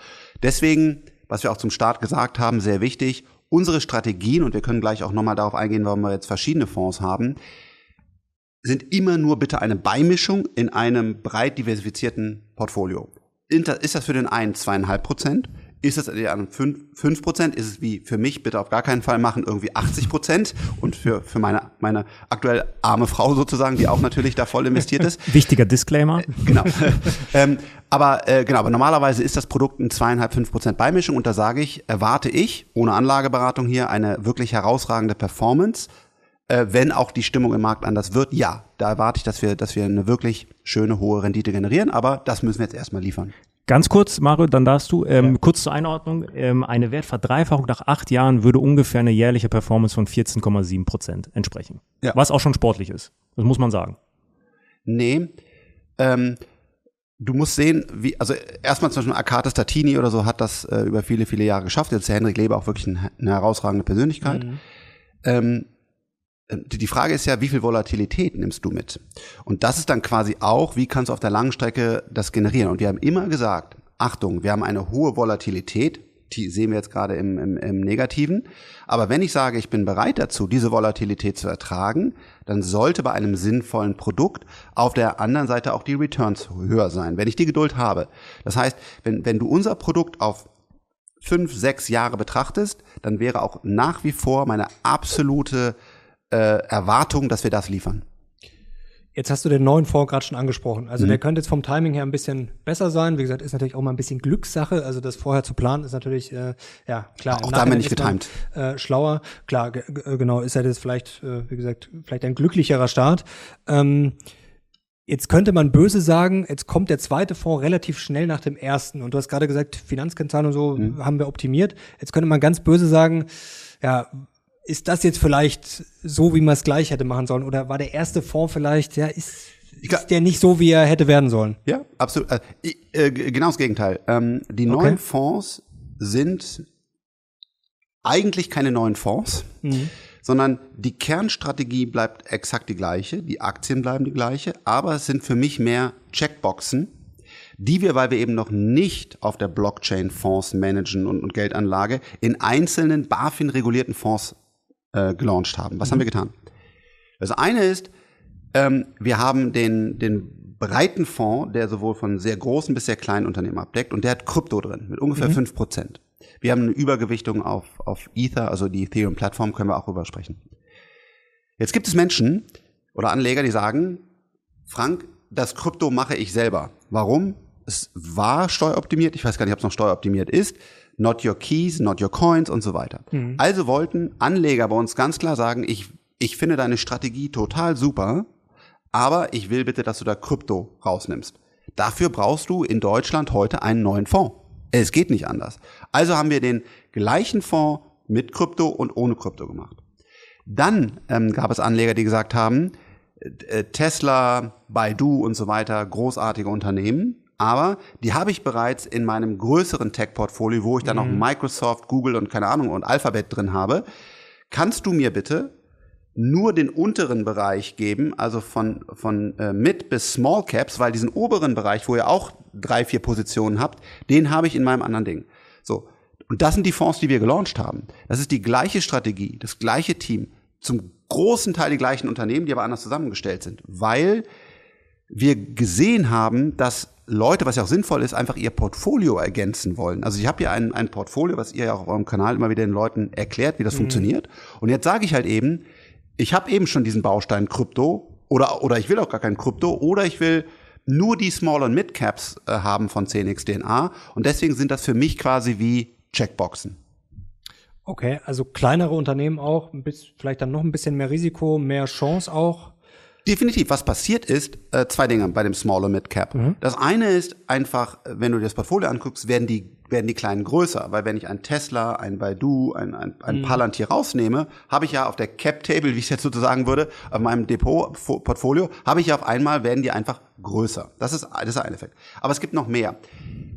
Deswegen, was wir auch zum Start gesagt haben, sehr wichtig, unsere Strategien, und wir können gleich auch nochmal darauf eingehen, warum wir jetzt verschiedene Fonds haben, sind immer nur bitte eine Beimischung in einem breit diversifizierten Portfolio. Ist das für den einen zweieinhalb Prozent? Ist es der anderen fünf Prozent? Ist es wie für mich bitte auf gar keinen Fall machen irgendwie 80 Prozent und für, für meine, meine aktuell arme Frau sozusagen, die auch natürlich da voll investiert ist. Wichtiger Disclaimer. Äh, genau. ähm, aber äh, genau, aber normalerweise ist das Produkt ein zweieinhalb, fünf Prozent Beimischung und da sage ich, erwarte ich, ohne Anlageberatung hier, eine wirklich herausragende Performance äh, wenn auch die Stimmung im Markt anders wird, ja, da erwarte ich, dass wir, dass wir eine wirklich schöne hohe Rendite generieren, aber das müssen wir jetzt erstmal liefern. Ganz kurz, Mario, dann darfst du, ähm, ja. kurz zur Einordnung, ähm, eine Wertverdreifachung nach acht Jahren würde ungefähr eine jährliche Performance von 14,7 Prozent entsprechen. Ja. Was auch schon sportlich ist. Das muss man sagen. Nee, ähm, du musst sehen, wie, also erstmal zum Beispiel Akate Statini oder so hat das äh, über viele, viele Jahre geschafft. Jetzt ist der Henrik Leber auch wirklich ein, eine herausragende Persönlichkeit. Mhm. Ähm, die Frage ist ja, wie viel Volatilität nimmst du mit? Und das ist dann quasi auch, wie kannst du auf der langen Strecke das generieren? Und wir haben immer gesagt, Achtung, wir haben eine hohe Volatilität, die sehen wir jetzt gerade im, im, im Negativen. Aber wenn ich sage, ich bin bereit dazu, diese Volatilität zu ertragen, dann sollte bei einem sinnvollen Produkt auf der anderen Seite auch die Returns höher sein, wenn ich die Geduld habe. Das heißt, wenn, wenn du unser Produkt auf fünf, sechs Jahre betrachtest, dann wäre auch nach wie vor meine absolute äh, Erwartung, dass wir das liefern. Jetzt hast du den neuen Fonds gerade schon angesprochen. Also mhm. der könnte jetzt vom Timing her ein bisschen besser sein. Wie gesagt, ist natürlich auch mal ein bisschen Glückssache. Also das vorher zu planen ist natürlich, äh, ja klar. Auch da haben wir nicht getimt. Äh, schlauer. Klar, genau, ist halt jetzt vielleicht, äh, wie gesagt, vielleicht ein glücklicherer Start. Ähm, Jetzt könnte man böse sagen, jetzt kommt der zweite Fonds relativ schnell nach dem ersten. Und du hast gerade gesagt, Finanzkennzahlen und so mhm. haben wir optimiert. Jetzt könnte man ganz böse sagen, ja, ist das jetzt vielleicht so, wie man es gleich hätte machen sollen? Oder war der erste Fonds vielleicht, ja, ist, ist der nicht so, wie er hätte werden sollen? Ja, absolut. Äh, äh, genau das Gegenteil. Ähm, die okay. neuen Fonds sind eigentlich keine neuen Fonds. Mhm sondern die Kernstrategie bleibt exakt die gleiche, die Aktien bleiben die gleiche, aber es sind für mich mehr Checkboxen, die wir, weil wir eben noch nicht auf der Blockchain Fonds managen und, und Geldanlage, in einzelnen BaFin-regulierten Fonds äh, gelauncht haben. Was mhm. haben wir getan? Das eine ist, ähm, wir haben den, den breiten Fonds, der sowohl von sehr großen bis sehr kleinen Unternehmen abdeckt und der hat Krypto drin mit ungefähr fünf mhm. Prozent. Wir haben eine Übergewichtung auf, auf Ether, also die Ethereum-Plattform, können wir auch rüber sprechen. Jetzt gibt es Menschen oder Anleger, die sagen, Frank, das Krypto mache ich selber. Warum? Es war steueroptimiert, ich weiß gar nicht, ob es noch steueroptimiert ist. Not your keys, not your coins und so weiter. Mhm. Also wollten Anleger bei uns ganz klar sagen, ich, ich finde deine Strategie total super, aber ich will bitte, dass du da Krypto rausnimmst. Dafür brauchst du in Deutschland heute einen neuen Fonds. Es geht nicht anders. Also haben wir den gleichen Fonds mit Krypto und ohne Krypto gemacht. Dann ähm, gab es Anleger, die gesagt haben, äh, Tesla, Baidu und so weiter, großartige Unternehmen, aber die habe ich bereits in meinem größeren Tech-Portfolio, wo ich dann mhm. noch Microsoft, Google und keine Ahnung und Alphabet drin habe. Kannst du mir bitte nur den unteren Bereich geben, also von, von äh, Mid bis Small Caps, weil diesen oberen Bereich, wo ihr auch drei, vier Positionen habt, den habe ich in meinem anderen Ding. So. Und das sind die Fonds, die wir gelauncht haben. Das ist die gleiche Strategie, das gleiche Team, zum großen Teil die gleichen Unternehmen, die aber anders zusammengestellt sind, weil wir gesehen haben, dass Leute, was ja auch sinnvoll ist, einfach ihr Portfolio ergänzen wollen. Also ich habe hier ein, ein Portfolio, was ihr ja auch auf eurem Kanal immer wieder den Leuten erklärt, wie das mhm. funktioniert. Und jetzt sage ich halt eben, ich habe eben schon diesen Baustein Krypto oder, oder ich will auch gar kein Krypto oder ich will nur die Small- und Mid-Caps äh, haben von 10x DNA und deswegen sind das für mich quasi wie Checkboxen. Okay, also kleinere Unternehmen auch, vielleicht dann noch ein bisschen mehr Risiko, mehr Chance auch. Definitiv. Was passiert ist, äh, zwei Dinge bei dem Small und Mid Cap. Mhm. Das eine ist einfach, wenn du dir das Portfolio anguckst, werden die, werden die kleinen größer. Weil wenn ich ein Tesla, ein Baidu, ein, ein, ein mhm. Palantir rausnehme, habe ich ja auf der Cap Table, wie ich es jetzt sozusagen würde, auf meinem Depot-Portfolio, habe ich ja auf einmal, werden die einfach größer. Das ist, das ist ein Effekt. Aber es gibt noch mehr.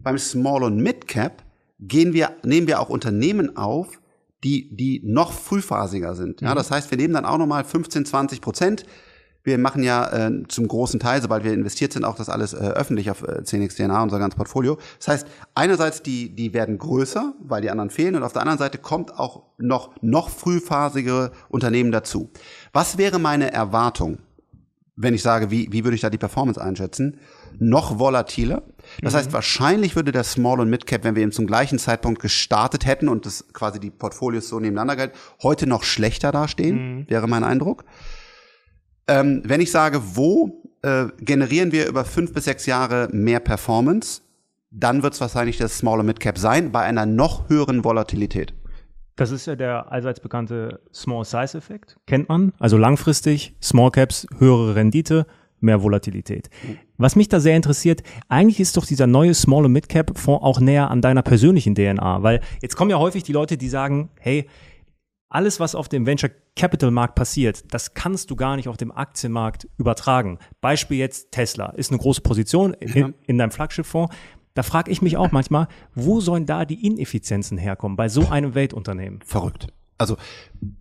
Beim Small und Mid Cap gehen wir, nehmen wir auch Unternehmen auf, die, die noch frühphasiger sind. Ja, mhm. das heißt, wir nehmen dann auch nochmal 15, 20 Prozent wir machen ja äh, zum großen Teil, sobald wir investiert sind, auch das alles äh, öffentlich auf äh, 10xDNA, unser ganzes Portfolio. Das heißt, einerseits die, die werden größer, weil die anderen fehlen, und auf der anderen Seite kommt auch noch, noch frühphasige Unternehmen dazu. Was wäre meine Erwartung, wenn ich sage, wie, wie würde ich da die Performance einschätzen? Noch volatiler. Das mhm. heißt, wahrscheinlich würde der Small und Mid Cap, wenn wir eben zum gleichen Zeitpunkt gestartet hätten und das quasi die Portfolios so nebeneinander galt, heute noch schlechter dastehen, mhm. wäre mein Eindruck. Ähm, wenn ich sage, wo äh, generieren wir über fünf bis sechs Jahre mehr Performance, dann wird es wahrscheinlich das Small und Mid Cap sein, bei einer noch höheren Volatilität. Das ist ja der allseits bekannte Small Size Effekt, kennt man. Also langfristig, Small Caps, höhere Rendite, mehr Volatilität. Was mich da sehr interessiert, eigentlich ist doch dieser neue Small und Mid Cap Fonds auch näher an deiner persönlichen DNA, weil jetzt kommen ja häufig die Leute, die sagen, hey, alles, was auf dem Venture Capital Markt passiert, das kannst du gar nicht auf dem Aktienmarkt übertragen. Beispiel jetzt Tesla ist eine große Position in, in deinem Flaggschifffonds. Da frage ich mich auch manchmal, wo sollen da die Ineffizienzen herkommen bei so einem Weltunternehmen? Verrückt. Also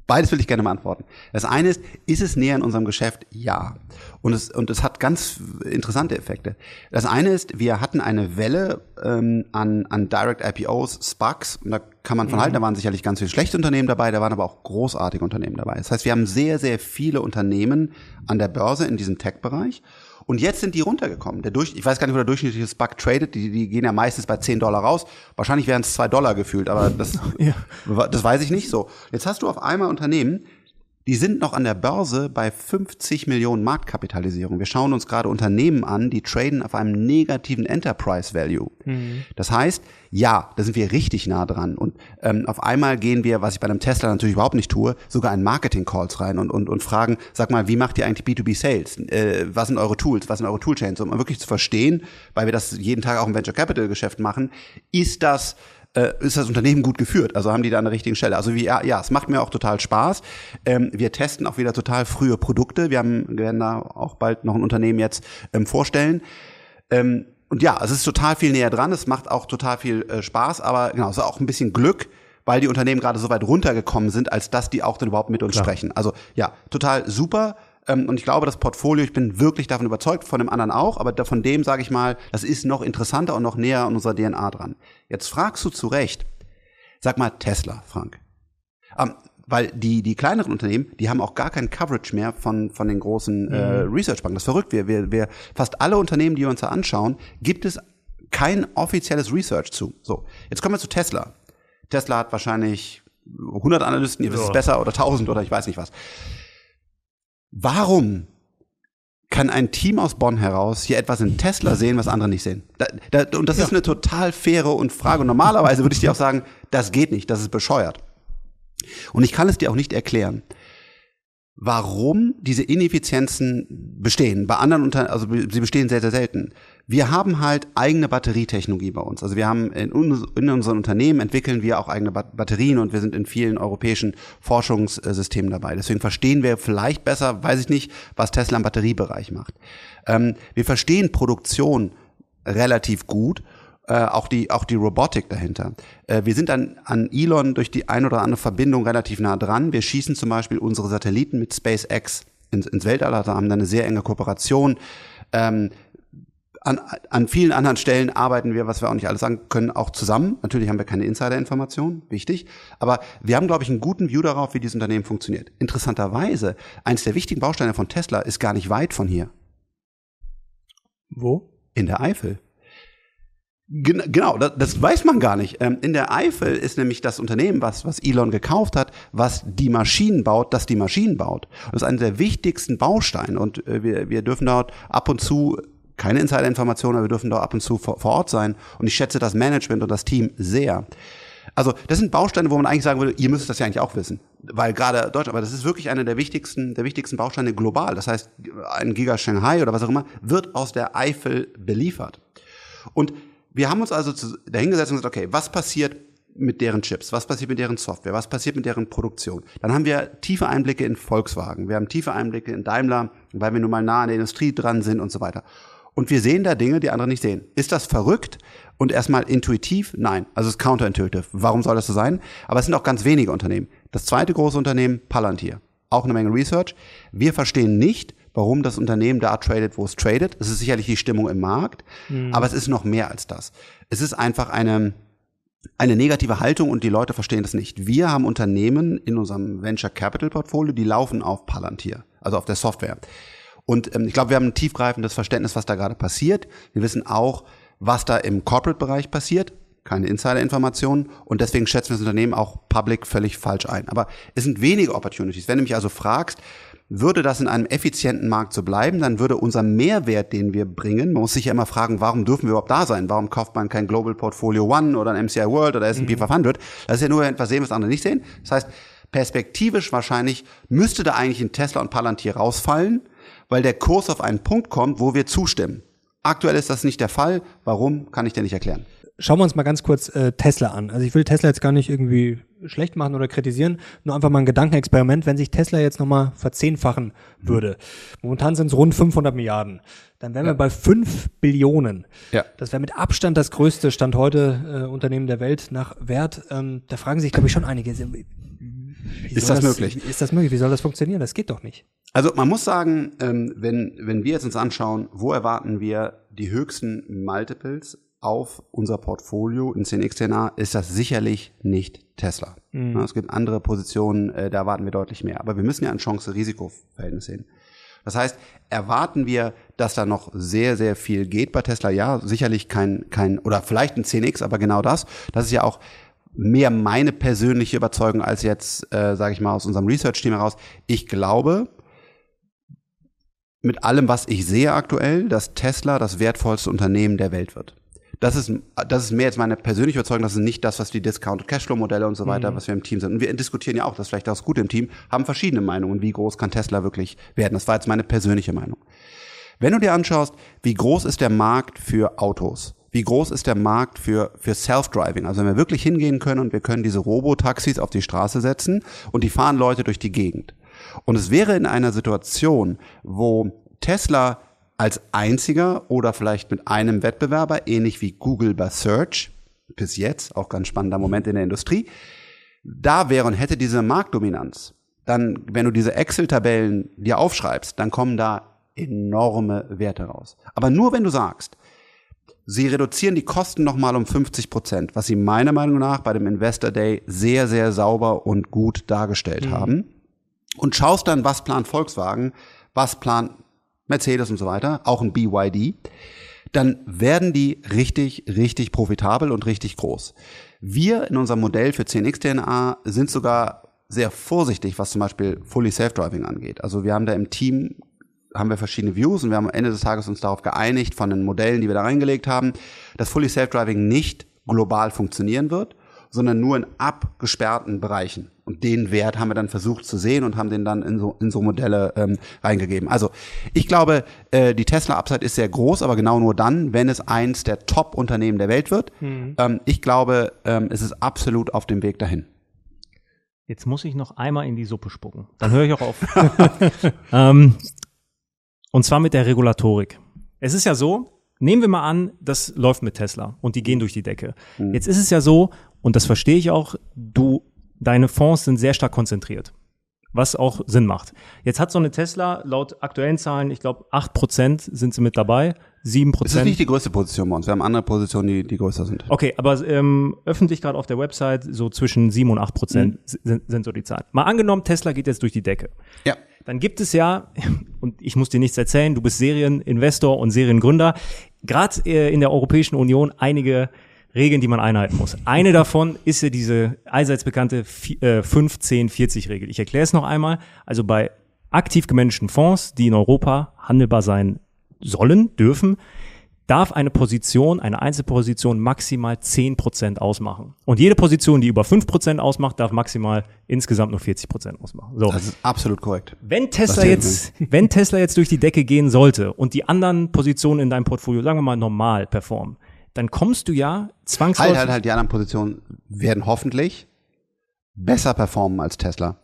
beides will ich gerne mal antworten. Das eine ist, ist es näher in unserem Geschäft? Ja. Und es, und es hat ganz interessante Effekte. Das eine ist, wir hatten eine Welle ähm, an, an Direct IPOs, SPACs, und da kann man von mhm. halten, da waren sicherlich ganz viele schlechte Unternehmen dabei, da waren aber auch großartige Unternehmen dabei. Das heißt, wir haben sehr, sehr viele Unternehmen an der Börse in diesem Tech-Bereich. Und jetzt sind die runtergekommen. Der Durch, ich weiß gar nicht, wo der durchschnittliche SPAC tradet. Die, die gehen ja meistens bei 10 Dollar raus. Wahrscheinlich wären es 2 Dollar gefühlt, aber das, ja. das weiß ich nicht so. Jetzt hast du auf einmal Unternehmen, Die sind noch an der Börse bei 50 Millionen Marktkapitalisierung. Wir schauen uns gerade Unternehmen an, die traden auf einem negativen Enterprise Value. Mhm. Das heißt, ja, da sind wir richtig nah dran. Und ähm, auf einmal gehen wir, was ich bei einem Tesla natürlich überhaupt nicht tue, sogar in Marketing-Calls rein und, und, und fragen, sag mal, wie macht ihr eigentlich B2B-Sales? Äh, was sind eure Tools? Was sind eure Toolchains? Um wirklich zu verstehen, weil wir das jeden Tag auch im Venture Capital-Geschäft machen, ist das äh, ist das Unternehmen gut geführt? Also haben die da an der richtigen Stelle? Also wie, ja, ja es macht mir auch total Spaß. Ähm, wir testen auch wieder total frühe Produkte. Wir haben, werden da auch bald noch ein Unternehmen jetzt ähm, vorstellen. Ähm, und ja, es ist total viel näher dran. Es macht auch total viel äh, Spaß, aber genau, es ist auch ein bisschen Glück, weil die Unternehmen gerade so weit runtergekommen sind, als dass die auch dann überhaupt mit uns Klar. sprechen. Also ja, total super. Ähm, und ich glaube, das Portfolio, ich bin wirklich davon überzeugt, von dem anderen auch, aber von dem sage ich mal, das ist noch interessanter und noch näher an unserer DNA dran. Jetzt fragst du zu Recht, sag mal Tesla, Frank. Ähm, weil die, die kleineren Unternehmen, die haben auch gar kein Coverage mehr von, von den großen äh, mhm. Research-Banken. Das ist verrückt. Wir, wir, wir, fast alle Unternehmen, die wir uns da anschauen, gibt es kein offizielles Research zu. So, jetzt kommen wir zu Tesla. Tesla hat wahrscheinlich 100 Analysten, ihr wisst es besser, oder 1000 oder ich weiß nicht was. Warum kann ein Team aus Bonn heraus hier etwas in Tesla sehen, was andere nicht sehen? Da, da, und das ja. ist eine total faire und Frage. Und normalerweise würde ich dir auch sagen, das geht nicht, das ist bescheuert. Und ich kann es dir auch nicht erklären warum diese Ineffizienzen bestehen. Bei anderen Unternehmen, also sie bestehen sehr, sehr selten. Wir haben halt eigene Batterietechnologie bei uns. Also wir haben in, in unseren Unternehmen entwickeln wir auch eigene Batterien und wir sind in vielen europäischen Forschungssystemen dabei. Deswegen verstehen wir vielleicht besser, weiß ich nicht, was Tesla im Batteriebereich macht. Ähm, wir verstehen Produktion relativ gut äh, auch die auch die Robotik dahinter. Äh, wir sind an, an Elon durch die ein oder andere Verbindung relativ nah dran. Wir schießen zum Beispiel unsere Satelliten mit SpaceX ins, ins Weltall, da haben da eine sehr enge Kooperation. Ähm, an, an vielen anderen Stellen arbeiten wir, was wir auch nicht alles sagen können, auch zusammen. Natürlich haben wir keine Insider-Informationen, wichtig. Aber wir haben, glaube ich, einen guten View darauf, wie dieses Unternehmen funktioniert. Interessanterweise, eines der wichtigen Bausteine von Tesla ist gar nicht weit von hier. Wo? In der Eifel. Genau, das, das, weiß man gar nicht. Ähm, in der Eifel ist nämlich das Unternehmen, was, was Elon gekauft hat, was die Maschinen baut, das die Maschinen baut. Das ist einer der wichtigsten Bausteine und äh, wir, wir dürfen dort ab und zu keine Insider-Informationen, aber wir dürfen dort ab und zu vor, vor Ort sein und ich schätze das Management und das Team sehr. Also das sind Bausteine, wo man eigentlich sagen würde, ihr müsst das ja eigentlich auch wissen, weil gerade Deutschland, aber das ist wirklich einer der wichtigsten, der wichtigsten Bausteine global. Das heißt, ein Giga Shanghai oder was auch immer wird aus der Eifel beliefert. Und wir haben uns also dahingesetzt und gesagt, okay, was passiert mit deren Chips? Was passiert mit deren Software? Was passiert mit deren Produktion? Dann haben wir tiefe Einblicke in Volkswagen. Wir haben tiefe Einblicke in Daimler, weil wir nun mal nah an der Industrie dran sind und so weiter. Und wir sehen da Dinge, die andere nicht sehen. Ist das verrückt? Und erstmal intuitiv? Nein. Also es ist counterintuitive. Warum soll das so sein? Aber es sind auch ganz wenige Unternehmen. Das zweite große Unternehmen, Palantir. Auch eine Menge Research. Wir verstehen nicht, warum das Unternehmen da tradet, wo es tradet. Es ist sicherlich die Stimmung im Markt, mhm. aber es ist noch mehr als das. Es ist einfach eine, eine negative Haltung und die Leute verstehen das nicht. Wir haben Unternehmen in unserem Venture Capital Portfolio, die laufen auf Palantir, also auf der Software. Und ähm, ich glaube, wir haben ein tiefgreifendes Verständnis, was da gerade passiert. Wir wissen auch, was da im Corporate-Bereich passiert. Keine Insider-Informationen und deswegen schätzen wir das Unternehmen auch public völlig falsch ein. Aber es sind wenige Opportunities. Wenn du mich also fragst, würde das in einem effizienten Markt so bleiben, dann würde unser Mehrwert, den wir bringen, man muss sich ja immer fragen, warum dürfen wir überhaupt da sein? Warum kauft man kein Global Portfolio One oder ein MCI World oder S&P mhm. 500? Das ist ja nur etwas sehen, was andere nicht sehen. Das heißt, perspektivisch wahrscheinlich müsste da eigentlich ein Tesla und Palantir rausfallen, weil der Kurs auf einen Punkt kommt, wo wir zustimmen. Aktuell ist das nicht der Fall. Warum, kann ich dir nicht erklären schauen wir uns mal ganz kurz äh, Tesla an. Also ich will Tesla jetzt gar nicht irgendwie schlecht machen oder kritisieren, nur einfach mal ein Gedankenexperiment. Wenn sich Tesla jetzt nochmal verzehnfachen würde, momentan sind es rund 500 Milliarden, dann wären ja. wir bei 5 Billionen. Ja. Das wäre mit Abstand das größte Stand heute äh, Unternehmen der Welt nach Wert. Ähm, da fragen sich, glaube ich, schon einige. Ist das, das, möglich? Ist das möglich? Wie soll das funktionieren? Das geht doch nicht. Also man muss sagen, ähm, wenn, wenn wir jetzt uns anschauen, wo erwarten wir die höchsten Multiples auf unser Portfolio in 10x10a ist das sicherlich nicht Tesla. Mhm. Es gibt andere Positionen, äh, da erwarten wir deutlich mehr. Aber wir müssen ja ein Chance-Risiko-Verhältnis sehen. Das heißt, erwarten wir, dass da noch sehr, sehr viel geht bei Tesla? Ja, sicherlich kein, kein, oder vielleicht ein 10x, aber genau das. Das ist ja auch mehr meine persönliche Überzeugung als jetzt, äh, sage ich mal, aus unserem Research-Team heraus. Ich glaube, mit allem, was ich sehe aktuell, dass Tesla das wertvollste Unternehmen der Welt wird. Das ist, das ist mehr jetzt meine persönliche Überzeugung, das ist nicht das, was die Discounted Cashflow-Modelle und so weiter, mhm. was wir im Team sind. Und wir diskutieren ja auch, das ist vielleicht auch gut im Team, haben verschiedene Meinungen, wie groß kann Tesla wirklich werden. Das war jetzt meine persönliche Meinung. Wenn du dir anschaust, wie groß ist der Markt für Autos? Wie groß ist der Markt für, für Self-Driving? Also wenn wir wirklich hingehen können und wir können diese Robotaxis auf die Straße setzen und die fahren Leute durch die Gegend. Und es wäre in einer Situation, wo Tesla als einziger oder vielleicht mit einem Wettbewerber, ähnlich wie Google bei Search, bis jetzt, auch ganz spannender Moment in der Industrie, da wäre und hätte diese Marktdominanz, dann, wenn du diese Excel-Tabellen dir aufschreibst, dann kommen da enorme Werte raus. Aber nur wenn du sagst, sie reduzieren die Kosten nochmal um 50 Prozent, was sie meiner Meinung nach bei dem Investor Day sehr, sehr sauber und gut dargestellt mhm. haben, und schaust dann, was plant Volkswagen, was plant Mercedes und so weiter, auch ein BYD, dann werden die richtig, richtig profitabel und richtig groß. Wir in unserem Modell für 10x DNA sind sogar sehr vorsichtig, was zum Beispiel Fully Self-Driving angeht. Also wir haben da im Team haben wir verschiedene Views und wir haben am Ende des Tages uns darauf geeinigt von den Modellen, die wir da reingelegt haben, dass Fully Self-Driving nicht global funktionieren wird, sondern nur in abgesperrten Bereichen. Und den Wert haben wir dann versucht zu sehen und haben den dann in so, in so Modelle ähm, reingegeben. Also ich glaube, äh, die Tesla-Upside ist sehr groß, aber genau nur dann, wenn es eins der Top-Unternehmen der Welt wird. Mhm. Ähm, ich glaube, ähm, es ist absolut auf dem Weg dahin. Jetzt muss ich noch einmal in die Suppe spucken. Dann höre ich auch auf. ähm, und zwar mit der Regulatorik. Es ist ja so, nehmen wir mal an, das läuft mit Tesla und die gehen durch die Decke. Mhm. Jetzt ist es ja so, und das verstehe ich auch, du deine Fonds sind sehr stark konzentriert. Was auch Sinn macht. Jetzt hat so eine Tesla laut aktuellen Zahlen, ich glaube, acht Prozent sind sie mit dabei, sieben Prozent. Das ist nicht die größte Position bei uns. Wir haben andere Positionen, die, die größer sind. Okay, aber ähm, öffentlich gerade auf der Website so zwischen sieben und acht Prozent mhm. sind, sind so die Zahlen. Mal angenommen, Tesla geht jetzt durch die Decke. Ja. Dann gibt es ja, und ich muss dir nichts erzählen, du bist Serieninvestor und Seriengründer, gerade äh, in der Europäischen Union einige Regeln, die man einhalten muss. Eine davon ist ja diese allseits bekannte 15-40-Regel. Äh, ich erkläre es noch einmal. Also bei aktiv gemanagten Fonds, die in Europa handelbar sein sollen, dürfen, darf eine Position, eine Einzelposition maximal 10% ausmachen. Und jede Position, die über 5% ausmacht, darf maximal insgesamt nur 40% ausmachen. So. Das ist absolut korrekt. Wenn Tesla jetzt, wenn Tesla jetzt durch die Decke gehen sollte und die anderen Positionen in deinem Portfolio, sagen wir mal, normal performen, dann kommst du ja zwangsläufig. Halt, halt, halt, die anderen Positionen werden hoffentlich besser performen als Tesla.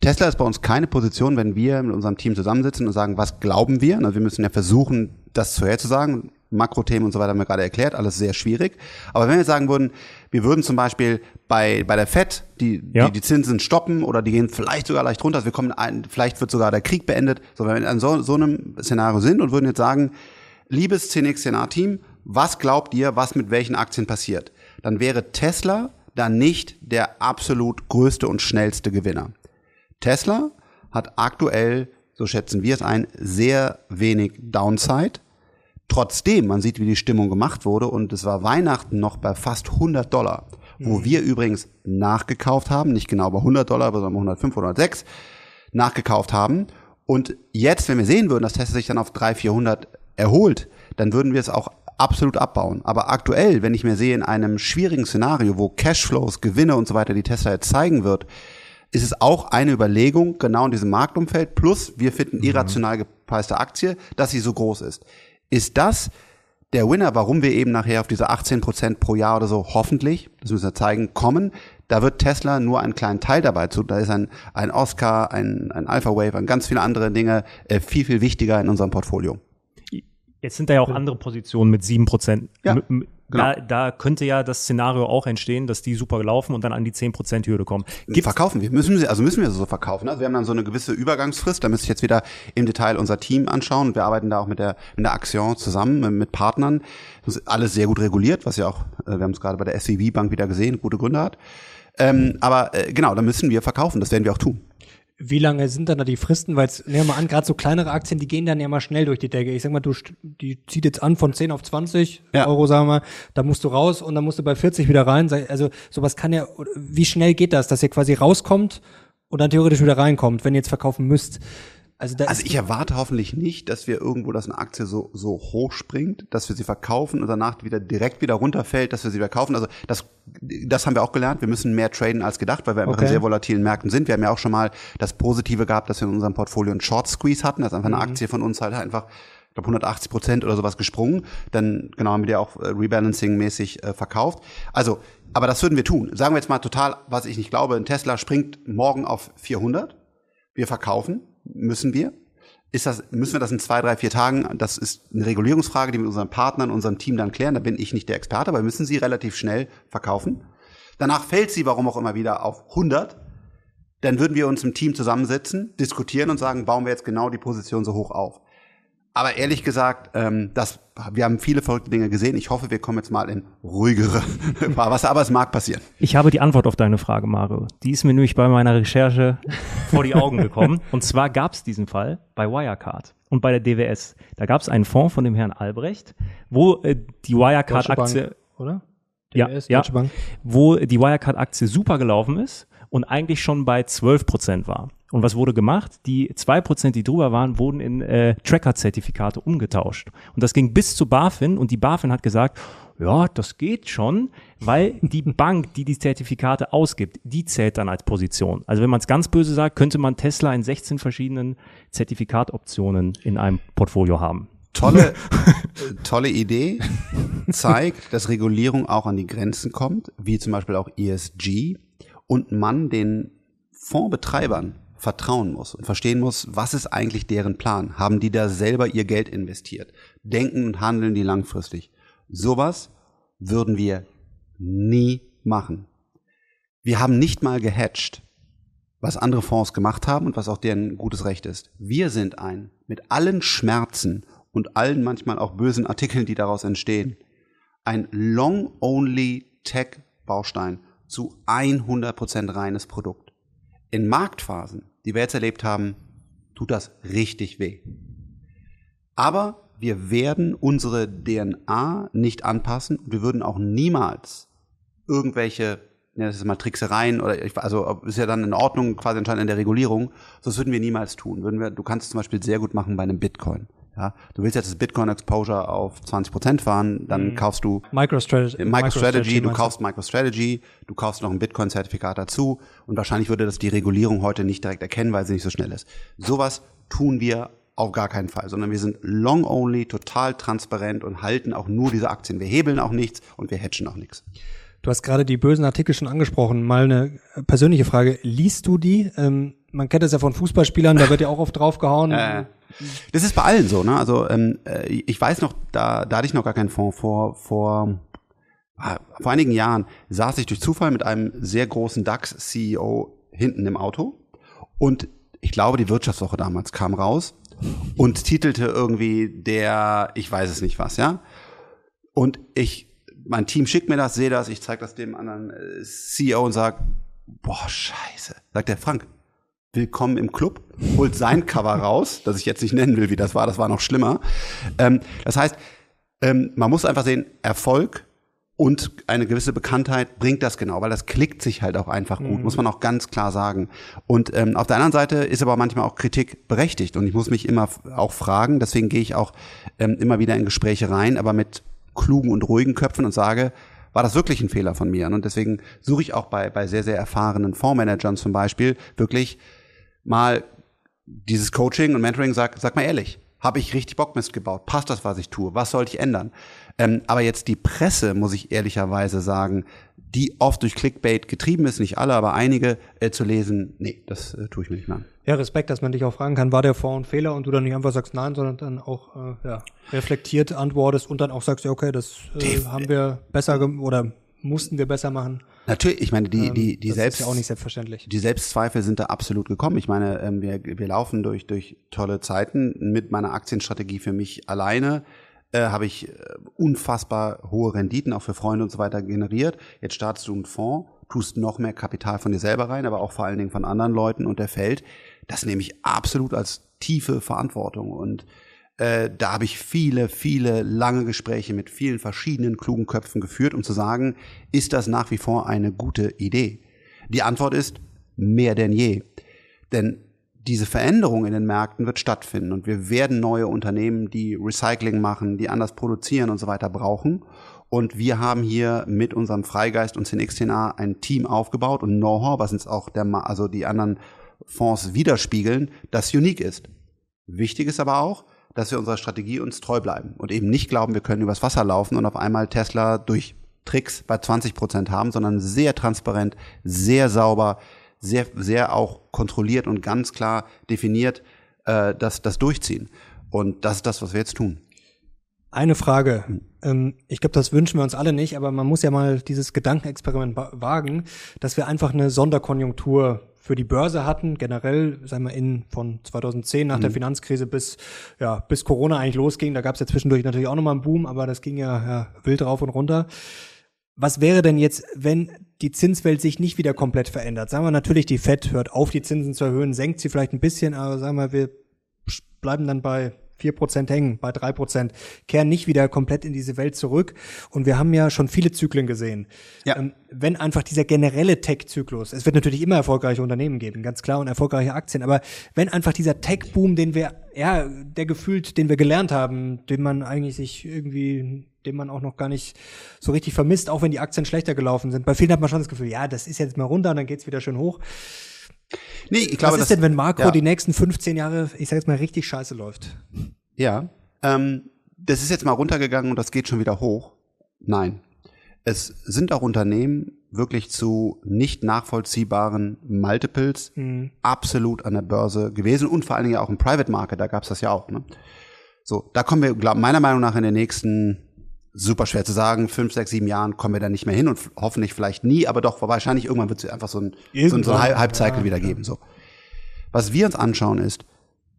Tesla ist bei uns keine Position, wenn wir mit unserem Team zusammensitzen und sagen, was glauben wir? Also wir müssen ja versuchen, das vorherzusagen. Makrothemen und so weiter haben wir gerade erklärt, alles sehr schwierig. Aber wenn wir sagen würden, wir würden zum Beispiel bei, bei der FED die, ja. die, die Zinsen stoppen oder die gehen vielleicht sogar leicht runter, also wir kommen ein, vielleicht wird sogar der Krieg beendet. So, wenn wir in so, so einem Szenario sind und würden jetzt sagen, liebes CNX-Team, was glaubt ihr, was mit welchen Aktien passiert? Dann wäre Tesla dann nicht der absolut größte und schnellste Gewinner. Tesla hat aktuell, so schätzen wir es ein, sehr wenig Downside. Trotzdem, man sieht, wie die Stimmung gemacht wurde und es war Weihnachten noch bei fast 100 Dollar, wo mhm. wir übrigens nachgekauft haben, nicht genau bei 100 Dollar, sondern 105 oder 106 nachgekauft haben. Und jetzt, wenn wir sehen würden, dass Tesla sich dann auf 300, 400 erholt, dann würden wir es auch absolut abbauen. Aber aktuell, wenn ich mir sehe, in einem schwierigen Szenario, wo Cashflows, Gewinne und so weiter die Tesla jetzt zeigen wird, ist es auch eine Überlegung, genau in diesem Marktumfeld, plus wir finden mhm. irrational gepreiste Aktie, dass sie so groß ist. Ist das der Winner, warum wir eben nachher auf diese 18 Prozent pro Jahr oder so hoffentlich, das müssen wir zeigen, kommen? Da wird Tesla nur einen kleinen Teil dabei zu. Da ist ein, ein Oscar, ein, ein Alpha Wave, und ganz viele andere Dinge äh, viel, viel wichtiger in unserem Portfolio. Jetzt sind da ja auch andere Positionen mit sieben Prozent. Ja, genau. da, da könnte ja das Szenario auch entstehen, dass die super laufen und dann an die zehn Prozent Hürde kommen. Gibt's verkaufen wir, müssen sie, also müssen wir so verkaufen. Also wir haben dann so eine gewisse Übergangsfrist. Da müsste ich jetzt wieder im Detail unser Team anschauen. Wir arbeiten da auch mit der, mit der Action zusammen, mit Partnern. Das ist alles sehr gut reguliert, was ja auch, äh, wir haben es gerade bei der SVB Bank wieder gesehen, gute Gründe hat. Ähm, aber äh, genau, da müssen wir verkaufen. Das werden wir auch tun. Wie lange sind dann da die Fristen? Weil nehmen wir mal an, gerade so kleinere Aktien, die gehen dann ja mal schnell durch die Decke. Ich sag mal, du die zieht jetzt an von 10 auf 20 ja. Euro, sagen wir mal, da musst du raus und dann musst du bei 40 wieder rein. Also sowas kann ja, wie schnell geht das, dass ihr quasi rauskommt und dann theoretisch wieder reinkommt, wenn ihr jetzt verkaufen müsst? Also, also ich erwarte hoffentlich nicht, dass wir irgendwo, dass eine Aktie so, so hoch springt, dass wir sie verkaufen und danach wieder direkt wieder runterfällt, dass wir sie wieder kaufen. Also das, das haben wir auch gelernt. Wir müssen mehr traden als gedacht, weil wir einfach okay. in sehr volatilen Märkten sind. Wir haben ja auch schon mal das Positive gehabt, dass wir in unserem Portfolio einen Short Squeeze hatten. Das ist einfach eine mhm. Aktie von uns halt einfach ich glaube 180 Prozent oder sowas gesprungen. Dann genau haben wir die auch äh, Rebalancing-mäßig äh, verkauft. Also, aber das würden wir tun. Sagen wir jetzt mal total, was ich nicht glaube, ein Tesla springt morgen auf 400. Wir verkaufen müssen wir. Ist das, müssen wir das in zwei, drei, vier Tagen? Das ist eine Regulierungsfrage, die wir mit unseren Partnern, unserem Team dann klären. Da bin ich nicht der Experte, aber wir müssen sie relativ schnell verkaufen. Danach fällt sie, warum auch immer wieder, auf 100. Dann würden wir uns im Team zusammensetzen, diskutieren und sagen, bauen wir jetzt genau die Position so hoch auf. Aber ehrlich gesagt, ähm, das, wir haben viele verrückte Dinge gesehen. Ich hoffe, wir kommen jetzt mal in ruhigere Fahrwasser, aber es mag passieren. Ich habe die Antwort auf deine Frage, Mario. Die ist mir nämlich bei meiner Recherche vor die Augen gekommen. Und zwar gab es diesen Fall bei Wirecard und bei der DWS. Da gab es einen Fonds von dem Herrn Albrecht, wo äh, die Wirecard-Aktie, oder? DWS, ja, ja, wo die Wirecard-Aktie super gelaufen ist und eigentlich schon bei 12 Prozent war. Und was wurde gemacht? Die zwei Prozent, die drüber waren, wurden in äh, Tracker-Zertifikate umgetauscht. Und das ging bis zu BaFin und die BaFin hat gesagt, ja, das geht schon, weil die Bank, die die Zertifikate ausgibt, die zählt dann als Position. Also wenn man es ganz böse sagt, könnte man Tesla in 16 verschiedenen Zertifikatoptionen in einem Portfolio haben. Tolle, tolle Idee. Zeigt, dass Regulierung auch an die Grenzen kommt, wie zum Beispiel auch ESG und man den Fondsbetreibern vertrauen muss und verstehen muss, was ist eigentlich deren Plan? Haben die da selber ihr Geld investiert? Denken und handeln die langfristig? Sowas würden wir nie machen. Wir haben nicht mal gehatcht, was andere Fonds gemacht haben und was auch deren gutes Recht ist. Wir sind ein mit allen Schmerzen und allen manchmal auch bösen Artikeln, die daraus entstehen, ein Long-Only-Tech-Baustein zu 100% reines Produkt. In Marktphasen die wir jetzt erlebt haben, tut das richtig weh. Aber wir werden unsere DNA nicht anpassen. Wir würden auch niemals irgendwelche, ja, das ist mal Tricksereien oder also ist ja dann in Ordnung quasi anscheinend in der Regulierung. Das würden wir niemals tun. Würden wir, du kannst es zum Beispiel sehr gut machen bei einem Bitcoin. Ja, du willst jetzt das Bitcoin Exposure auf 20 Prozent fahren, dann mhm. kaufst du MicroStrategy, MicroStrategy, du kaufst MicroStrategy, du kaufst noch ein Bitcoin-Zertifikat dazu und wahrscheinlich würde das die Regulierung heute nicht direkt erkennen, weil sie nicht so schnell ist. Sowas tun wir auf gar keinen Fall, sondern wir sind long only, total transparent und halten auch nur diese Aktien. Wir hebeln auch nichts und wir hatchen auch nichts. Du hast gerade die bösen Artikel schon angesprochen. Mal eine persönliche Frage. Liest du die? Ähm, man kennt das ja von Fußballspielern, da wird ja auch oft draufgehauen. Äh, das ist bei allen so, ne? Also ähm, äh, ich weiß noch, da, da hatte ich noch gar keinen Fonds vor, vor, ah, vor einigen Jahren saß ich durch Zufall mit einem sehr großen DAX-CEO hinten im Auto und ich glaube, die Wirtschaftswoche damals kam raus und titelte irgendwie der, ich weiß es nicht was, ja. Und ich, mein Team schickt mir das, sehe das, ich zeige das dem anderen äh, CEO und sag, boah, scheiße. Sagt der Frank, Willkommen im Club, holt sein Cover raus, das ich jetzt nicht nennen will, wie das war, das war noch schlimmer. Ähm, das heißt, ähm, man muss einfach sehen, Erfolg und eine gewisse Bekanntheit bringt das genau, weil das klickt sich halt auch einfach gut, mhm. muss man auch ganz klar sagen. Und ähm, auf der anderen Seite ist aber manchmal auch Kritik berechtigt und ich muss mich immer auch fragen, deswegen gehe ich auch ähm, immer wieder in Gespräche rein, aber mit klugen und ruhigen Köpfen und sage, war das wirklich ein Fehler von mir? Und deswegen suche ich auch bei, bei sehr, sehr erfahrenen Fondsmanagern zum Beispiel wirklich mal dieses Coaching und Mentoring, sag, sag mal ehrlich, habe ich richtig Bockmist gebaut? Passt das, was ich tue? Was sollte ich ändern? Ähm, aber jetzt die Presse, muss ich ehrlicherweise sagen, die oft durch Clickbait getrieben ist, nicht alle, aber einige äh, zu lesen, nee, das äh, tue ich mir nicht mehr an. Ja, Respekt, dass man dich auch fragen kann, war der Vor- und Fehler und du dann nicht einfach sagst nein, sondern dann auch äh, ja, reflektiert antwortest und dann auch sagst, ja, okay, das äh, haben wir besser oder mussten wir besser machen. Natürlich, ich meine, die, die, die das Selbst, ist ja auch nicht selbstverständlich. Die Selbstzweifel sind da absolut gekommen. Ich meine, ähm, wir, wir laufen durch, durch tolle Zeiten. Mit meiner Aktienstrategie für mich alleine äh, habe ich äh, unfassbar hohe Renditen auch für Freunde und so weiter generiert. Jetzt startest du einen Fonds, tust noch mehr Kapital von dir selber rein, aber auch vor allen Dingen von anderen Leuten und der fällt. Das nehme ich absolut als tiefe Verantwortung und äh, da habe ich viele, viele lange Gespräche mit vielen verschiedenen klugen Köpfen geführt, um zu sagen, ist das nach wie vor eine gute Idee? Die Antwort ist mehr denn je. Denn diese Veränderung in den Märkten wird stattfinden und wir werden neue Unternehmen, die Recycling machen, die anders produzieren und so weiter brauchen. Und wir haben hier mit unserem Freigeist und CNXTNA ein Team aufgebaut und Know-how, was uns auch der, also die anderen Fonds widerspiegeln, das unique ist. Wichtig ist aber auch, dass wir unserer Strategie uns treu bleiben und eben nicht glauben, wir können übers Wasser laufen und auf einmal Tesla durch Tricks bei 20 Prozent haben, sondern sehr transparent, sehr sauber, sehr, sehr auch kontrolliert und ganz klar definiert äh, das, das durchziehen. Und das ist das, was wir jetzt tun. Eine Frage. Hm. Ähm, ich glaube, das wünschen wir uns alle nicht, aber man muss ja mal dieses Gedankenexperiment wagen, dass wir einfach eine Sonderkonjunktur für die Börse hatten, generell, sagen wir, in von 2010 nach mhm. der Finanzkrise bis, ja, bis Corona eigentlich losging. Da gab es ja zwischendurch natürlich auch nochmal einen Boom, aber das ging ja, ja wild rauf und runter. Was wäre denn jetzt, wenn die Zinswelt sich nicht wieder komplett verändert? Sagen wir natürlich, die Fed hört auf, die Zinsen zu erhöhen, senkt sie vielleicht ein bisschen, aber sagen wir, wir bleiben dann bei vier Prozent hängen, bei drei Prozent, kehren nicht wieder komplett in diese Welt zurück. Und wir haben ja schon viele Zyklen gesehen. Ja. Ähm, wenn einfach dieser generelle Tech-Zyklus, es wird natürlich immer erfolgreiche Unternehmen geben, ganz klar, und erfolgreiche Aktien, aber wenn einfach dieser Tech-Boom, den wir, ja, der gefühlt, den wir gelernt haben, den man eigentlich sich irgendwie den man auch noch gar nicht so richtig vermisst, auch wenn die Aktien schlechter gelaufen sind. Bei vielen hat man schon das Gefühl, ja, das ist jetzt mal runter und dann geht's wieder schön hoch. Nee, ich glaube, Was ist das, denn, wenn Makro ja. die nächsten 15 Jahre, ich sag jetzt mal, richtig scheiße läuft? Ja, ähm, das ist jetzt mal runtergegangen und das geht schon wieder hoch. Nein. Es sind auch Unternehmen wirklich zu nicht nachvollziehbaren Multiples mhm. absolut an der Börse gewesen und vor allen Dingen auch im Private Market, da gab's das ja auch. Ne? So, da kommen wir, glaub, meiner Meinung nach in den nächsten super schwer zu sagen. Fünf, sechs, sieben Jahren kommen wir da nicht mehr hin und hoffentlich vielleicht nie, aber doch wahrscheinlich irgendwann wird es einfach so ein, ein, so ein Halbcycle ja, wieder geben. So. Was wir uns anschauen ist,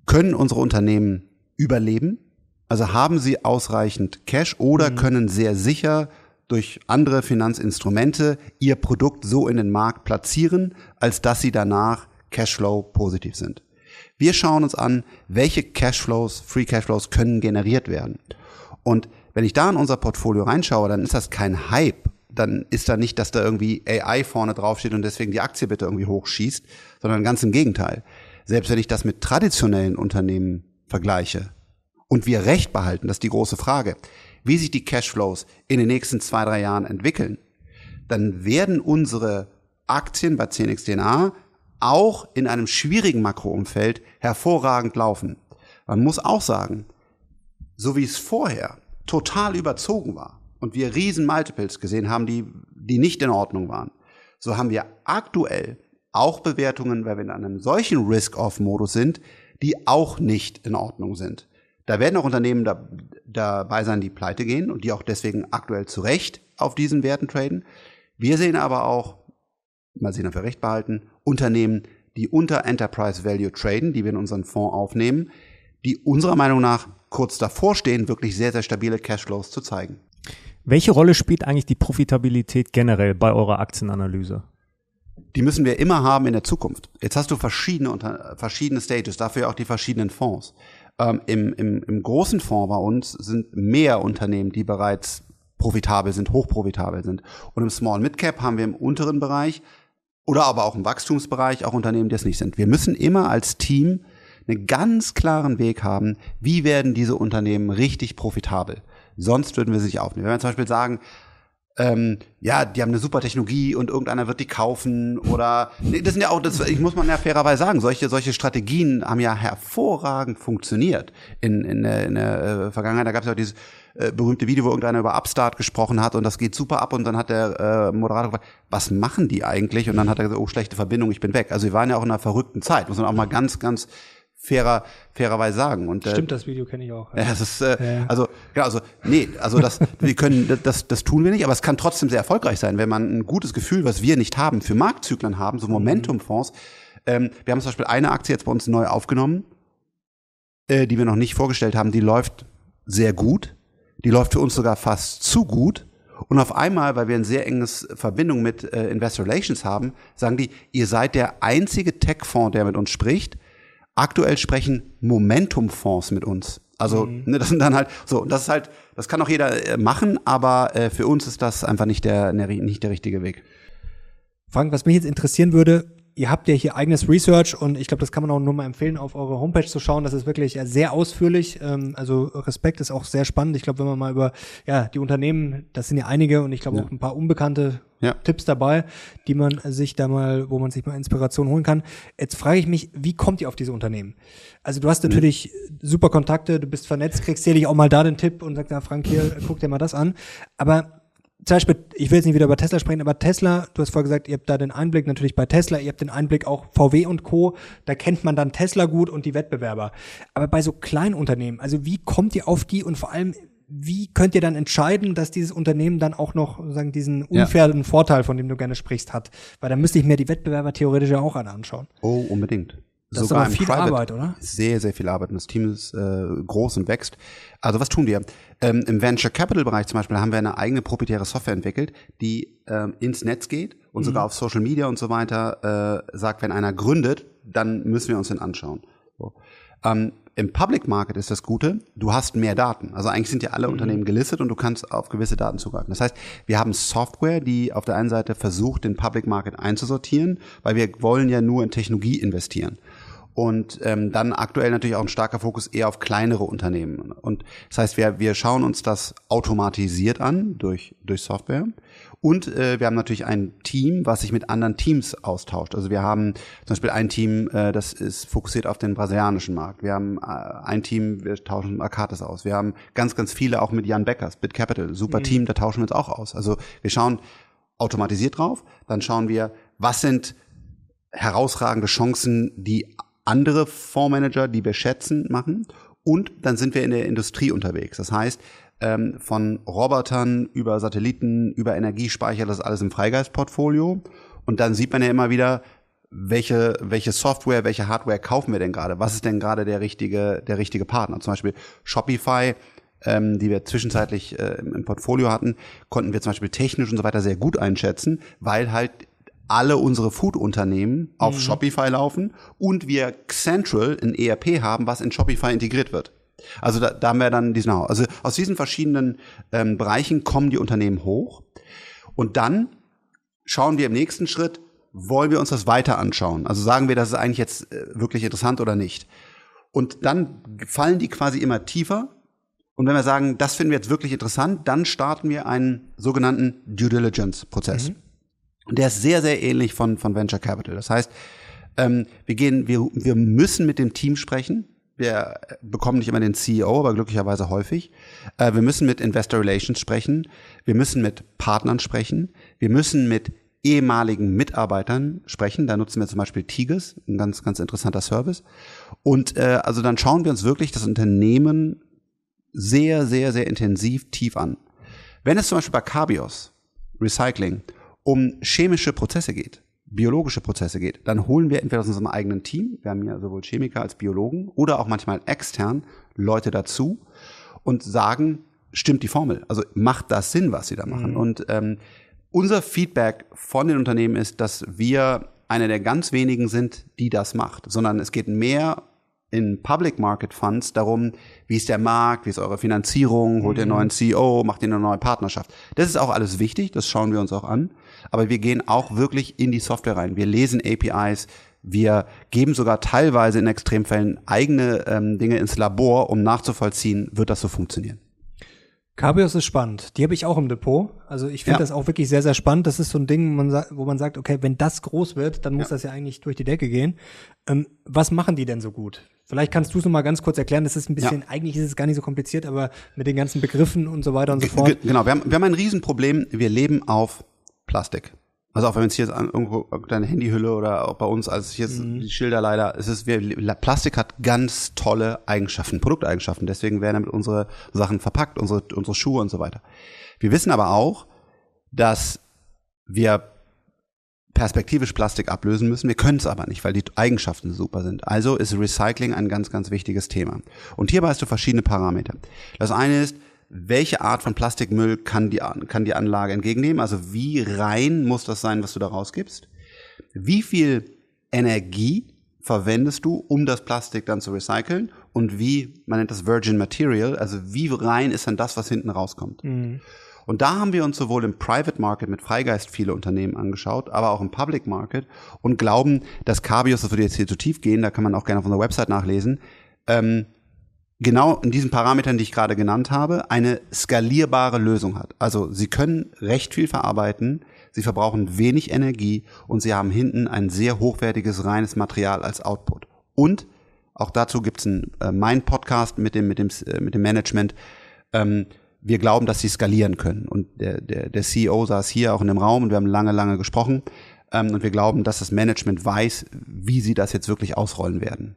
können unsere Unternehmen überleben? Also haben sie ausreichend Cash oder mhm. können sehr sicher durch andere Finanzinstrumente ihr Produkt so in den Markt platzieren, als dass sie danach Cashflow positiv sind. Wir schauen uns an, welche Cashflows, Free Cashflows können generiert werden. Und wenn ich da in unser Portfolio reinschaue, dann ist das kein Hype. Dann ist da nicht, dass da irgendwie AI vorne draufsteht und deswegen die Aktie bitte irgendwie hochschießt, sondern ganz im Gegenteil. Selbst wenn ich das mit traditionellen Unternehmen vergleiche und wir Recht behalten, das ist die große Frage, wie sich die Cashflows in den nächsten zwei, drei Jahren entwickeln, dann werden unsere Aktien bei 10xDNA auch in einem schwierigen Makroumfeld hervorragend laufen. Man muss auch sagen, so wie es vorher total überzogen war und wir riesen Multiples gesehen haben, die, die nicht in Ordnung waren, so haben wir aktuell auch Bewertungen, weil wir in einem solchen Risk-Off-Modus sind, die auch nicht in Ordnung sind. Da werden auch Unternehmen da, dabei sein, die pleite gehen und die auch deswegen aktuell zu Recht auf diesen Werten traden. Wir sehen aber auch, mal sehen, ob wir recht behalten, Unternehmen, die unter Enterprise Value traden, die wir in unseren Fonds aufnehmen, die unserer Meinung nach kurz davor stehen, wirklich sehr, sehr stabile Cashflows zu zeigen. Welche Rolle spielt eigentlich die Profitabilität generell bei eurer Aktienanalyse? Die müssen wir immer haben in der Zukunft. Jetzt hast du verschiedene, verschiedene Stages, dafür auch die verschiedenen Fonds. Ähm, im, im, Im großen Fonds bei uns sind mehr Unternehmen, die bereits profitabel sind, hochprofitabel sind. Und im Small Mid Cap haben wir im unteren Bereich oder aber auch im Wachstumsbereich auch Unternehmen, die es nicht sind. Wir müssen immer als Team einen ganz klaren Weg haben, wie werden diese Unternehmen richtig profitabel. Sonst würden wir sie nicht aufnehmen. Wenn wir zum Beispiel sagen, ähm, ja, die haben eine super Technologie und irgendeiner wird die kaufen oder nee, das sind ja auch, das ich muss man ja fairerweise sagen, solche solche Strategien haben ja hervorragend funktioniert in in der, in der äh, Vergangenheit. Da gab es ja auch dieses äh, berühmte Video, wo irgendeiner über Upstart gesprochen hat und das geht super ab und dann hat der äh, Moderator gefragt, was machen die eigentlich? Und dann hat er gesagt, oh schlechte Verbindung, ich bin weg. Also wir waren ja auch in einer verrückten Zeit, muss man auch mal ganz ganz fairer, fairerweise sagen. Und, äh, Stimmt, das Video kenne ich auch. Ja, das ist, äh, ja. also, ja, also, nee, also das, wir können, das, das tun wir nicht, aber es kann trotzdem sehr erfolgreich sein, wenn man ein gutes Gefühl, was wir nicht haben, für Marktzyklen haben, so Momentumfonds. Ähm, wir haben zum Beispiel eine Aktie jetzt bei uns neu aufgenommen, äh, die wir noch nicht vorgestellt haben, die läuft sehr gut. Die läuft für uns sogar fast zu gut. Und auf einmal, weil wir eine sehr enges Verbindung mit äh, Investor Relations haben, sagen die, ihr seid der einzige Tech-Fonds, der mit uns spricht. Aktuell sprechen Momentum-Fonds mit uns. Also mhm. ne, das sind dann halt so, und das ist halt, das kann auch jeder äh, machen, aber äh, für uns ist das einfach nicht der, nicht der richtige Weg. Frank, was mich jetzt interessieren würde, ihr habt ja hier eigenes Research und ich glaube, das kann man auch nur mal empfehlen, auf eure Homepage zu schauen. Das ist wirklich sehr ausführlich. Ähm, also Respekt ist auch sehr spannend. Ich glaube, wenn man mal über ja die Unternehmen, das sind ja einige und ich glaube ja. auch ein paar unbekannte ja. Tipps dabei, die man sich da mal, wo man sich mal Inspiration holen kann. Jetzt frage ich mich, wie kommt ihr auf diese Unternehmen? Also du hast natürlich mhm. super Kontakte, du bist vernetzt, kriegst sicherlich auch mal da den Tipp und sagst, na Frank, hier, guck dir mal das an. Aber zum Beispiel, ich will jetzt nicht wieder über Tesla sprechen, aber Tesla, du hast vorher gesagt, ihr habt da den Einblick natürlich bei Tesla, ihr habt den Einblick auch VW und Co. Da kennt man dann Tesla gut und die Wettbewerber. Aber bei so kleinen Unternehmen, also wie kommt ihr auf die und vor allem, wie könnt ihr dann entscheiden, dass dieses Unternehmen dann auch noch sagen diesen unfairen ja. Vorteil, von dem du gerne sprichst, hat? Weil dann müsste ich mir die Wettbewerber theoretisch ja auch anschauen. Oh, unbedingt. Das Sogar ist aber viel Private Arbeit, oder? Sehr, sehr viel Arbeit. Und das Team ist äh, groß und wächst. Also was tun wir? Ähm, Im Venture Capital Bereich zum Beispiel haben wir eine eigene proprietäre Software entwickelt, die ähm, ins Netz geht und mhm. sogar auf Social Media und so weiter äh, sagt, wenn einer gründet, dann müssen wir uns den anschauen. So. Ähm, Im Public Market ist das Gute, du hast mehr Daten. Also eigentlich sind ja alle mhm. Unternehmen gelistet und du kannst auf gewisse Daten zugreifen. Das heißt, wir haben Software, die auf der einen Seite versucht, den Public Market einzusortieren, weil wir wollen ja nur in Technologie investieren. Und ähm, dann aktuell natürlich auch ein starker Fokus eher auf kleinere Unternehmen. Und das heißt, wir, wir schauen uns das automatisiert an durch, durch Software. Und äh, wir haben natürlich ein Team, was sich mit anderen Teams austauscht. Also wir haben zum Beispiel ein Team, äh, das ist fokussiert auf den brasilianischen Markt. Wir haben äh, ein Team, wir tauschen mit Arcatis aus. Wir haben ganz, ganz viele auch mit Jan Beckers, Bit Capital, super mhm. Team, da tauschen wir uns auch aus. Also wir schauen automatisiert drauf, dann schauen wir, was sind herausragende Chancen, die andere Fondsmanager, die wir schätzen, machen. Und dann sind wir in der Industrie unterwegs. Das heißt, ähm, von Robotern über Satelliten, über Energiespeicher, das ist alles im Freigeistportfolio. Und dann sieht man ja immer wieder, welche, welche Software, welche Hardware kaufen wir denn gerade? Was ist denn gerade der richtige, der richtige Partner? Zum Beispiel Shopify, ähm, die wir zwischenzeitlich äh, im Portfolio hatten, konnten wir zum Beispiel technisch und so weiter sehr gut einschätzen, weil halt alle unsere Food-Unternehmen auf mhm. Shopify laufen und wir Central ein ERP haben, was in Shopify integriert wird. Also da, da haben wir dann diesen, also aus diesen verschiedenen ähm, Bereichen kommen die Unternehmen hoch und dann schauen wir im nächsten Schritt, wollen wir uns das weiter anschauen? Also sagen wir, das ist eigentlich jetzt äh, wirklich interessant oder nicht? Und dann fallen die quasi immer tiefer. Und wenn wir sagen, das finden wir jetzt wirklich interessant, dann starten wir einen sogenannten Due Diligence Prozess. Mhm. Und der ist sehr, sehr ähnlich von, von Venture Capital. Das heißt, ähm, wir gehen, wir, wir müssen mit dem Team sprechen. Wir bekommen nicht immer den CEO, aber glücklicherweise häufig. Äh, wir müssen mit Investor Relations sprechen. Wir müssen mit Partnern sprechen. Wir müssen mit ehemaligen Mitarbeitern sprechen. Da nutzen wir zum Beispiel Tigers, ein ganz, ganz interessanter Service. Und äh, also dann schauen wir uns wirklich das Unternehmen sehr, sehr, sehr intensiv tief an. Wenn es zum Beispiel bei Cabios, Recycling, um chemische Prozesse geht, biologische Prozesse geht, dann holen wir entweder aus unserem eigenen Team, wir haben ja sowohl Chemiker als Biologen, oder auch manchmal extern Leute dazu und sagen, stimmt die Formel? Also macht das Sinn, was sie da machen? Mhm. Und ähm, unser Feedback von den Unternehmen ist, dass wir einer der ganz wenigen sind, die das macht, sondern es geht mehr in Public Market Funds darum, wie ist der Markt, wie ist eure Finanzierung, holt ihr einen mhm. neuen CEO, macht ihr eine neue Partnerschaft. Das ist auch alles wichtig, das schauen wir uns auch an. Aber wir gehen auch wirklich in die Software rein. Wir lesen APIs, wir geben sogar teilweise in Extremfällen eigene ähm, Dinge ins Labor, um nachzuvollziehen, wird das so funktionieren. Cabrios ist spannend. Die habe ich auch im Depot. Also ich finde ja. das auch wirklich sehr, sehr spannend. Das ist so ein Ding, wo man sagt, okay, wenn das groß wird, dann muss ja. das ja eigentlich durch die Decke gehen. Ähm, was machen die denn so gut? Vielleicht kannst du es noch mal ganz kurz erklären. Das ist ein bisschen, ja. eigentlich ist es gar nicht so kompliziert, aber mit den ganzen Begriffen und so weiter und so fort. G genau, wir haben, wir haben ein Riesenproblem. Wir leben auf Plastik. Also auch wenn es hier an irgendwo deine Handyhülle oder auch bei uns, als ich jetzt mhm. die Schilder leider, es ist, wir, Plastik hat ganz tolle Eigenschaften, Produkteigenschaften. Deswegen werden damit unsere Sachen verpackt, unsere, unsere Schuhe und so weiter. Wir wissen aber auch, dass wir perspektivisch Plastik ablösen müssen. Wir können es aber nicht, weil die Eigenschaften super sind. Also ist Recycling ein ganz, ganz wichtiges Thema. Und hierbei hast du verschiedene Parameter. Das eine ist, welche Art von Plastikmüll kann die, kann die Anlage entgegennehmen? Also wie rein muss das sein, was du da rausgibst? Wie viel Energie verwendest du, um das Plastik dann zu recyceln? Und wie, man nennt das Virgin Material, also wie rein ist dann das, was hinten rauskommt? Mhm. Und da haben wir uns sowohl im Private Market mit Freigeist viele Unternehmen angeschaut, aber auch im Public Market und glauben, dass Cabios, das würde jetzt hier zu tief gehen, da kann man auch gerne auf unserer Website nachlesen, ähm, genau in diesen Parametern, die ich gerade genannt habe, eine skalierbare Lösung hat. Also sie können recht viel verarbeiten, sie verbrauchen wenig Energie und sie haben hinten ein sehr hochwertiges reines Material als Output. Und auch dazu gibt's einen äh, mein Podcast mit dem mit dem äh, mit dem Management. Ähm, wir glauben, dass sie skalieren können. Und der, der, der CEO saß hier auch in dem Raum und wir haben lange, lange gesprochen. Ähm, und wir glauben, dass das Management weiß, wie sie das jetzt wirklich ausrollen werden.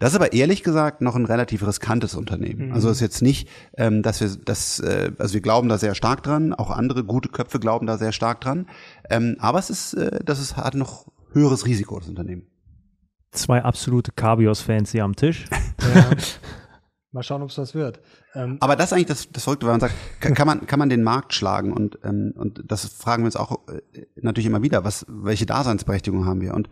Das ist aber ehrlich gesagt noch ein relativ riskantes Unternehmen. Mhm. Also ist jetzt nicht, ähm, dass wir das, äh, also wir glauben da sehr stark dran, auch andere gute Köpfe glauben da sehr stark dran. Ähm, aber es ist, äh, das ist, hat noch höheres Risiko, das Unternehmen. Zwei absolute Cabios-Fans hier am Tisch. Ja. Mal schauen, ob es das wird. Ähm, Aber das ist eigentlich das, das Verrückte, weil man sagt, kann, man, kann man den Markt schlagen? Und, ähm, und das fragen wir uns auch äh, natürlich immer wieder, was, welche Daseinsberechtigung haben wir? Und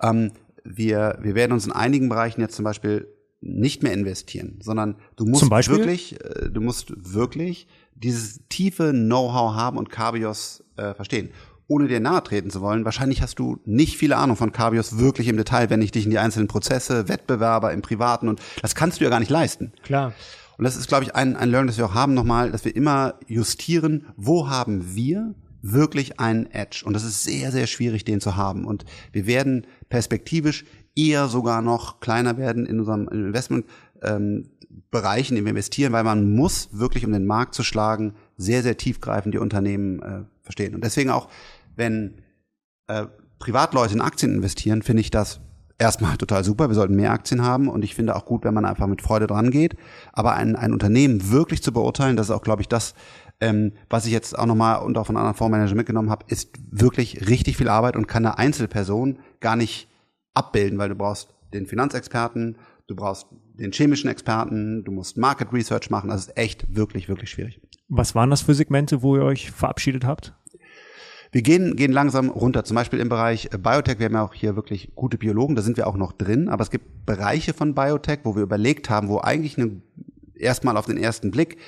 ähm, wir, wir werden uns in einigen Bereichen jetzt zum Beispiel nicht mehr investieren, sondern du musst wirklich, äh, du musst wirklich dieses tiefe Know-how haben und Cabios äh, verstehen ohne dir nahe treten zu wollen, wahrscheinlich hast du nicht viele Ahnung von Cabios wirklich im Detail, wenn ich dich in die einzelnen Prozesse, Wettbewerber im Privaten und das kannst du ja gar nicht leisten. Klar. Und das ist, glaube ich, ein, ein Learning, das wir auch haben nochmal, dass wir immer justieren, wo haben wir wirklich einen Edge. Und das ist sehr, sehr schwierig, den zu haben. Und wir werden perspektivisch eher sogar noch kleiner werden in unserem Investment. Ähm, Bereichen, in wir investieren, weil man muss wirklich, um den Markt zu schlagen, sehr, sehr tiefgreifend die Unternehmen äh, verstehen. Und deswegen auch wenn äh, Privatleute in Aktien investieren, finde ich das erstmal total super. Wir sollten mehr Aktien haben und ich finde auch gut, wenn man einfach mit Freude dran geht. Aber ein, ein Unternehmen wirklich zu beurteilen, das ist auch, glaube ich, das, ähm, was ich jetzt auch nochmal und auch von anderen Fondsmanagern mitgenommen habe, ist wirklich richtig viel Arbeit und kann eine Einzelperson gar nicht abbilden, weil du brauchst den Finanzexperten, du brauchst den chemischen Experten, du musst Market Research machen. Das ist echt wirklich, wirklich schwierig. Was waren das für Segmente, wo ihr euch verabschiedet habt? Wir gehen, gehen langsam runter, zum Beispiel im Bereich äh, Biotech. Wir haben ja auch hier wirklich gute Biologen, da sind wir auch noch drin. Aber es gibt Bereiche von Biotech, wo wir überlegt haben, wo eigentlich eine, erstmal auf den ersten Blick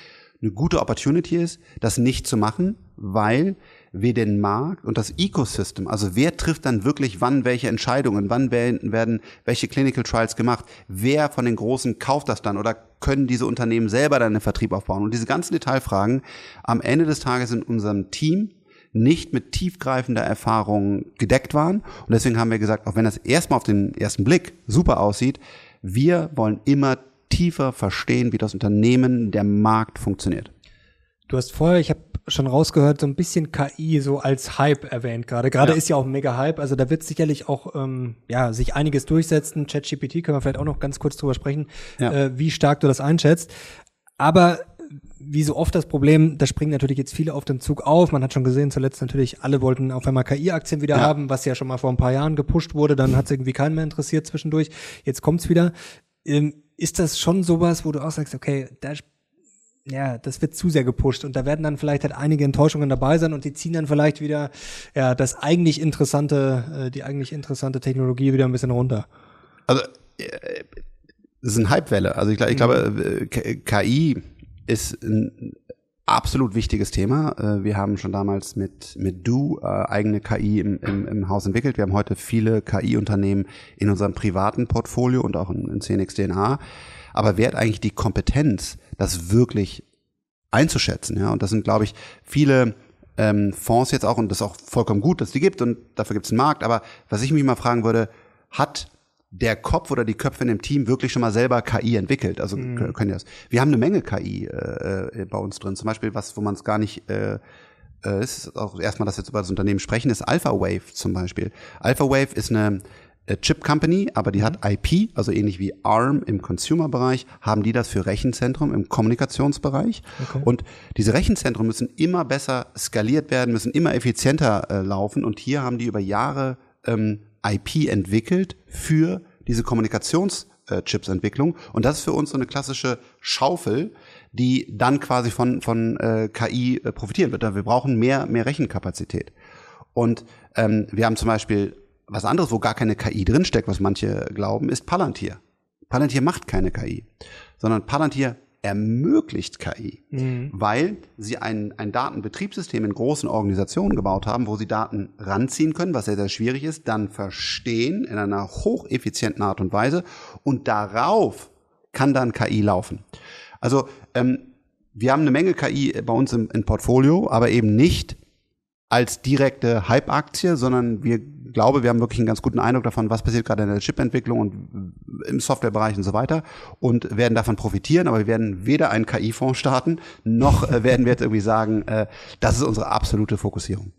eine gute Opportunity ist, das nicht zu machen, weil wir den Markt und das Ecosystem, also wer trifft dann wirklich wann welche Entscheidungen, wann werden welche Clinical Trials gemacht, wer von den Großen kauft das dann oder können diese Unternehmen selber dann einen Vertrieb aufbauen? Und diese ganzen Detailfragen am Ende des Tages in unserem Team nicht mit tiefgreifender Erfahrung gedeckt waren. Und deswegen haben wir gesagt, auch wenn das erstmal auf den ersten Blick super aussieht, wir wollen immer tiefer verstehen, wie das Unternehmen, der Markt funktioniert. Du hast vorher, ich habe schon rausgehört, so ein bisschen KI so als Hype erwähnt gerade. Gerade ja. ist ja auch ein mega Hype, also da wird sicherlich auch ähm, ja sich einiges durchsetzen. ChatGPT können wir vielleicht auch noch ganz kurz drüber sprechen, ja. äh, wie stark du das einschätzt. Aber wie so oft das Problem, da springen natürlich jetzt viele auf den Zug auf. Man hat schon gesehen, zuletzt natürlich, alle wollten auf einmal KI-Aktien wieder ja. haben, was ja schon mal vor ein paar Jahren gepusht wurde. Dann hat es irgendwie keinen mehr interessiert zwischendurch. Jetzt kommt's wieder. Ähm, ist das schon sowas, wo du auch sagst, okay, da ja, das wird zu sehr gepusht und da werden dann vielleicht halt einige Enttäuschungen dabei sein und die ziehen dann vielleicht wieder ja das eigentlich interessante, äh, die eigentlich interessante Technologie wieder ein bisschen runter. Also äh, das ist eine Hypewelle. Also ich, ich glaube, äh, KI ist ein absolut wichtiges Thema. Äh, wir haben schon damals mit, mit Du äh, eigene KI im, im, im Haus entwickelt. Wir haben heute viele KI-Unternehmen in unserem privaten Portfolio und auch in, in CNX. Aber wer hat eigentlich die Kompetenz, das wirklich einzuschätzen? Ja, und das sind, glaube ich, viele ähm, Fonds jetzt auch, und das ist auch vollkommen gut, dass die gibt und dafür gibt es einen Markt. Aber was ich mich mal fragen würde, hat der Kopf oder die Köpfe in dem Team wirklich schon mal selber KI entwickelt. Also mhm. können das. Wir haben eine Menge KI äh, äh, bei uns drin. Zum Beispiel was, wo man es gar nicht äh, äh, ist auch erstmal, dass wir jetzt über das Unternehmen sprechen, ist Alpha Wave zum Beispiel. Alpha Wave ist eine äh, Chip Company, aber die mhm. hat IP, also ähnlich wie ARM im Consumer-Bereich, haben die das für Rechenzentrum im Kommunikationsbereich. Okay. Und diese Rechenzentren müssen immer besser skaliert werden, müssen immer effizienter äh, laufen. Und hier haben die über Jahre ähm, IP entwickelt für diese Kommunikationschips-Entwicklung. Und das ist für uns so eine klassische Schaufel, die dann quasi von, von äh, KI äh, profitieren wird. Wir brauchen mehr, mehr Rechenkapazität. Und ähm, wir haben zum Beispiel was anderes, wo gar keine KI drinsteckt, was manche glauben, ist Palantir. Palantir macht keine KI, sondern Palantir ermöglicht KI, mhm. weil sie ein, ein Datenbetriebssystem in großen Organisationen gebaut haben, wo sie Daten ranziehen können, was sehr, sehr schwierig ist, dann verstehen in einer hocheffizienten Art und Weise und darauf kann dann KI laufen. Also ähm, wir haben eine Menge KI bei uns im, im Portfolio, aber eben nicht als direkte Hype-Aktie, sondern wir glaube, wir haben wirklich einen ganz guten Eindruck davon, was passiert gerade in der Chip-Entwicklung und im Softwarebereich und so weiter und werden davon profitieren, aber wir werden weder einen KI-Fonds starten, noch äh, werden wir jetzt irgendwie sagen, äh, das ist unsere absolute Fokussierung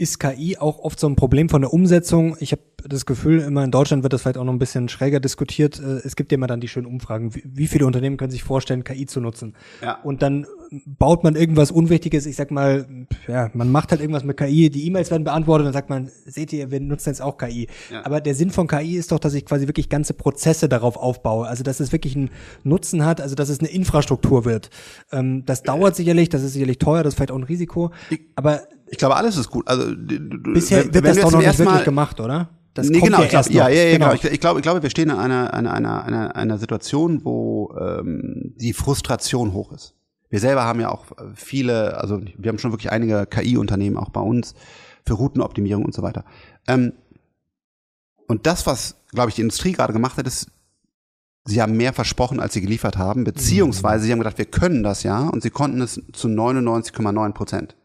ist KI auch oft so ein Problem von der Umsetzung. Ich habe das Gefühl, immer in Deutschland wird das vielleicht auch noch ein bisschen schräger diskutiert. Äh, es gibt ja immer dann die schönen Umfragen. Wie viele Unternehmen können sich vorstellen, KI zu nutzen? Ja. Und dann baut man irgendwas Unwichtiges. Ich sag mal, ja, man macht halt irgendwas mit KI. Die E-Mails werden beantwortet. Dann sagt man, seht ihr, wir nutzen jetzt auch KI. Ja. Aber der Sinn von KI ist doch, dass ich quasi wirklich ganze Prozesse darauf aufbaue. Also, dass es wirklich einen Nutzen hat. Also, dass es eine Infrastruktur wird. Ähm, das dauert sicherlich. Das ist sicherlich teuer. Das ist vielleicht auch ein Risiko. Aber ich glaube, alles ist gut. Also bisher wenn, wird wenn das doch noch nicht wirklich gemacht, oder? Das nee, genau, ja, ich ja, ja, ja, genau. Ich, ich glaube, ich glaube, wir stehen in einer, einer, einer, einer, einer Situation, wo ähm, die Frustration hoch ist. Wir selber haben ja auch viele, also wir haben schon wirklich einige KI-Unternehmen auch bei uns für Routenoptimierung und so weiter. Ähm, und das, was, glaube ich, die Industrie gerade gemacht hat, ist, sie haben mehr versprochen, als sie geliefert haben, beziehungsweise sie haben gedacht, wir können das ja und sie konnten es zu 99,9 Prozent.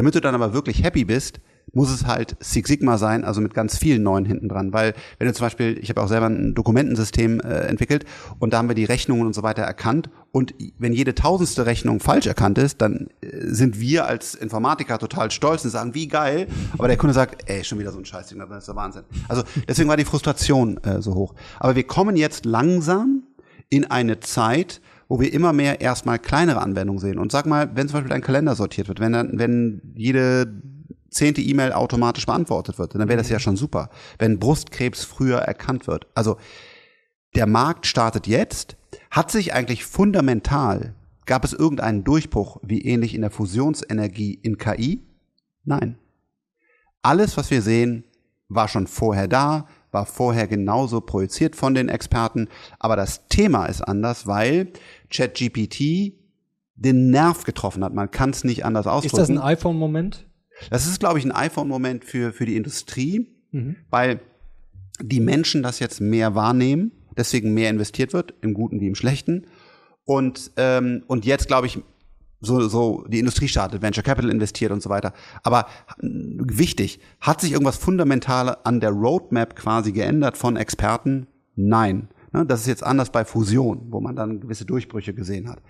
Damit du dann aber wirklich happy bist, muss es halt Six Sigma sein, also mit ganz vielen neuen hinten dran. Weil wenn du zum Beispiel, ich habe auch selber ein Dokumentensystem äh, entwickelt und da haben wir die Rechnungen und so weiter erkannt und wenn jede tausendste Rechnung falsch erkannt ist, dann äh, sind wir als Informatiker total stolz und sagen, wie geil, aber der Kunde sagt, ey, schon wieder so ein Scheißding, das ist der Wahnsinn. Also deswegen war die Frustration äh, so hoch. Aber wir kommen jetzt langsam in eine Zeit, wo wir immer mehr erstmal kleinere Anwendungen sehen. Und sag mal, wenn zum Beispiel ein Kalender sortiert wird, wenn dann, wenn jede zehnte E-Mail automatisch beantwortet wird, dann wäre das ja schon super. Wenn Brustkrebs früher erkannt wird. Also der Markt startet jetzt. Hat sich eigentlich fundamental, gab es irgendeinen Durchbruch, wie ähnlich in der Fusionsenergie in KI? Nein. Alles, was wir sehen, war schon vorher da, war vorher genauso projiziert von den Experten, aber das Thema ist anders, weil ChatGPT den Nerv getroffen hat. Man kann es nicht anders ausdrücken. Ist das ein iPhone-Moment? Das ist, glaube ich, ein iPhone-Moment für, für die Industrie, mhm. weil die Menschen das jetzt mehr wahrnehmen, deswegen mehr investiert wird, im Guten wie im Schlechten. Und, ähm, und jetzt, glaube ich, so, so die Industrie startet, Venture Capital investiert und so weiter. Aber wichtig, hat sich irgendwas fundamental an der Roadmap quasi geändert von Experten? Nein. Ne, das ist jetzt anders bei Fusion, wo man dann gewisse Durchbrüche gesehen hat.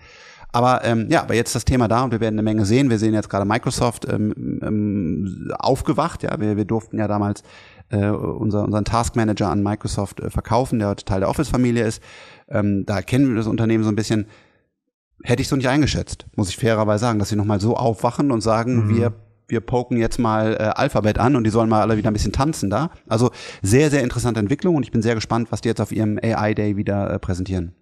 Aber ähm, ja, aber jetzt das Thema da und wir werden eine Menge sehen. Wir sehen jetzt gerade Microsoft ähm, ähm, aufgewacht. Ja, wir, wir durften ja damals äh, unser, unseren Taskmanager an Microsoft äh, verkaufen, der heute Teil der Office-Familie ist. Ähm, da kennen wir das Unternehmen so ein bisschen. Hätte ich so nicht eingeschätzt, muss ich fairerweise sagen, dass sie nochmal so aufwachen und sagen, mhm. wir wir poken jetzt mal äh, Alphabet an und die sollen mal alle wieder ein bisschen tanzen da. Also sehr, sehr interessante Entwicklung und ich bin sehr gespannt, was die jetzt auf ihrem AI Day wieder äh, präsentieren.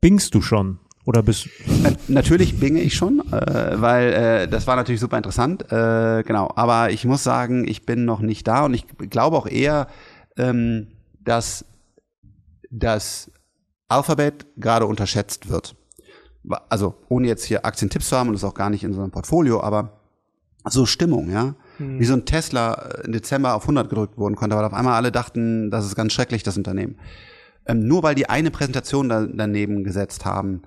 Bingst du schon? Oder bist äh, Natürlich binge ich schon, äh, weil äh, das war natürlich super interessant. Äh, genau, aber ich muss sagen, ich bin noch nicht da und ich glaube auch eher, ähm, dass das Alphabet gerade unterschätzt wird also ohne jetzt hier Aktientipps zu haben und das auch gar nicht in so einem Portfolio, aber so Stimmung, ja. Hm. Wie so ein Tesla im Dezember auf 100 gedrückt worden konnte, weil auf einmal alle dachten, das ist ganz schrecklich, das Unternehmen. Ähm, nur weil die eine Präsentation da, daneben gesetzt haben,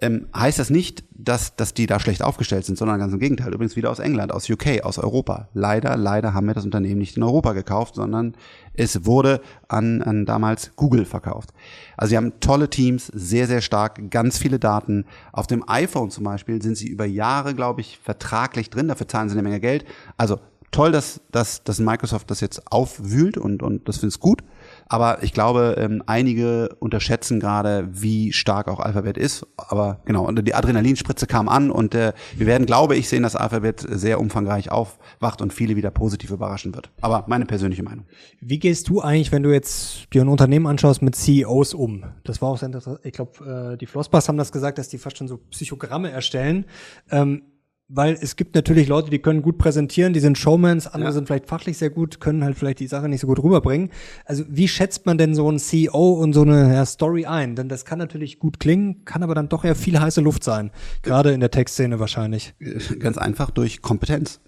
ähm, heißt das nicht, dass, dass die da schlecht aufgestellt sind, sondern ganz im Gegenteil. Übrigens wieder aus England, aus UK, aus Europa. Leider, leider haben wir das Unternehmen nicht in Europa gekauft, sondern es wurde an, an damals Google verkauft. Also sie haben tolle Teams, sehr, sehr stark, ganz viele Daten. Auf dem iPhone zum Beispiel sind sie über Jahre, glaube ich, vertraglich drin, dafür zahlen sie eine Menge Geld. Also toll, dass, dass, dass Microsoft das jetzt aufwühlt und, und das finde ich gut. Aber ich glaube, ähm, einige unterschätzen gerade, wie stark auch Alphabet ist. Aber genau, und die Adrenalinspritze kam an und äh, wir werden, glaube ich, sehen, dass Alphabet sehr umfangreich aufwacht und viele wieder positiv überraschen wird. Aber meine persönliche Meinung. Wie gehst du eigentlich, wenn du jetzt dir ein Unternehmen anschaust, mit CEOs um? Das war auch sehr interessant. Ich glaube, äh, die Flossbars haben das gesagt, dass die fast schon so Psychogramme erstellen. Ähm, weil es gibt natürlich Leute, die können gut präsentieren, die sind Showmans, andere ja. sind vielleicht fachlich sehr gut, können halt vielleicht die Sache nicht so gut rüberbringen. Also wie schätzt man denn so ein CEO und so eine ja, Story ein? Denn das kann natürlich gut klingen, kann aber dann doch eher viel heiße Luft sein, gerade in der Textszene wahrscheinlich. Ganz einfach durch Kompetenz.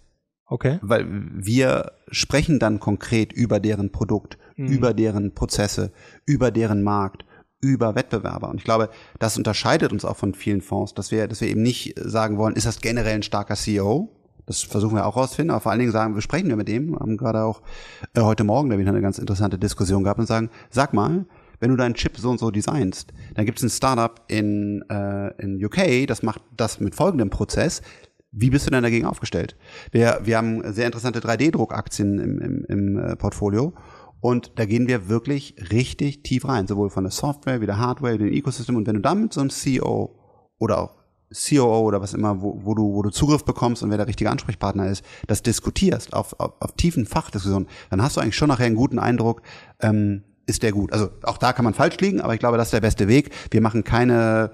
Okay. Weil wir sprechen dann konkret über deren Produkt, hm. über deren Prozesse, über deren Markt, über Wettbewerber. Und ich glaube, das unterscheidet uns auch von vielen Fonds, dass wir, dass wir eben nicht sagen wollen, ist das generell ein starker CEO? Das versuchen wir auch rauszufinden, aber vor allen Dingen sagen, wir sprechen wir mit dem, wir haben gerade auch äh, heute Morgen da wieder eine ganz interessante Diskussion gehabt und sagen, sag mal, wenn du deinen Chip so und so designst, dann gibt es ein Startup in, äh, in UK, das macht das mit folgendem Prozess. Wie bist du denn dagegen aufgestellt? Wir, wir haben sehr interessante 3D-Druckaktien im, im, im äh, Portfolio und da gehen wir wirklich richtig tief rein, sowohl von der Software wie der Hardware, dem Ecosystem. Und wenn du dann mit so einem CEO oder auch COO oder was immer, wo, wo, du, wo du Zugriff bekommst und wer der richtige Ansprechpartner ist, das diskutierst auf, auf, auf tiefen Fachdiskussionen, dann hast du eigentlich schon nachher einen guten Eindruck, ähm, ist der gut. Also auch da kann man falsch liegen, aber ich glaube, das ist der beste Weg. Wir machen keine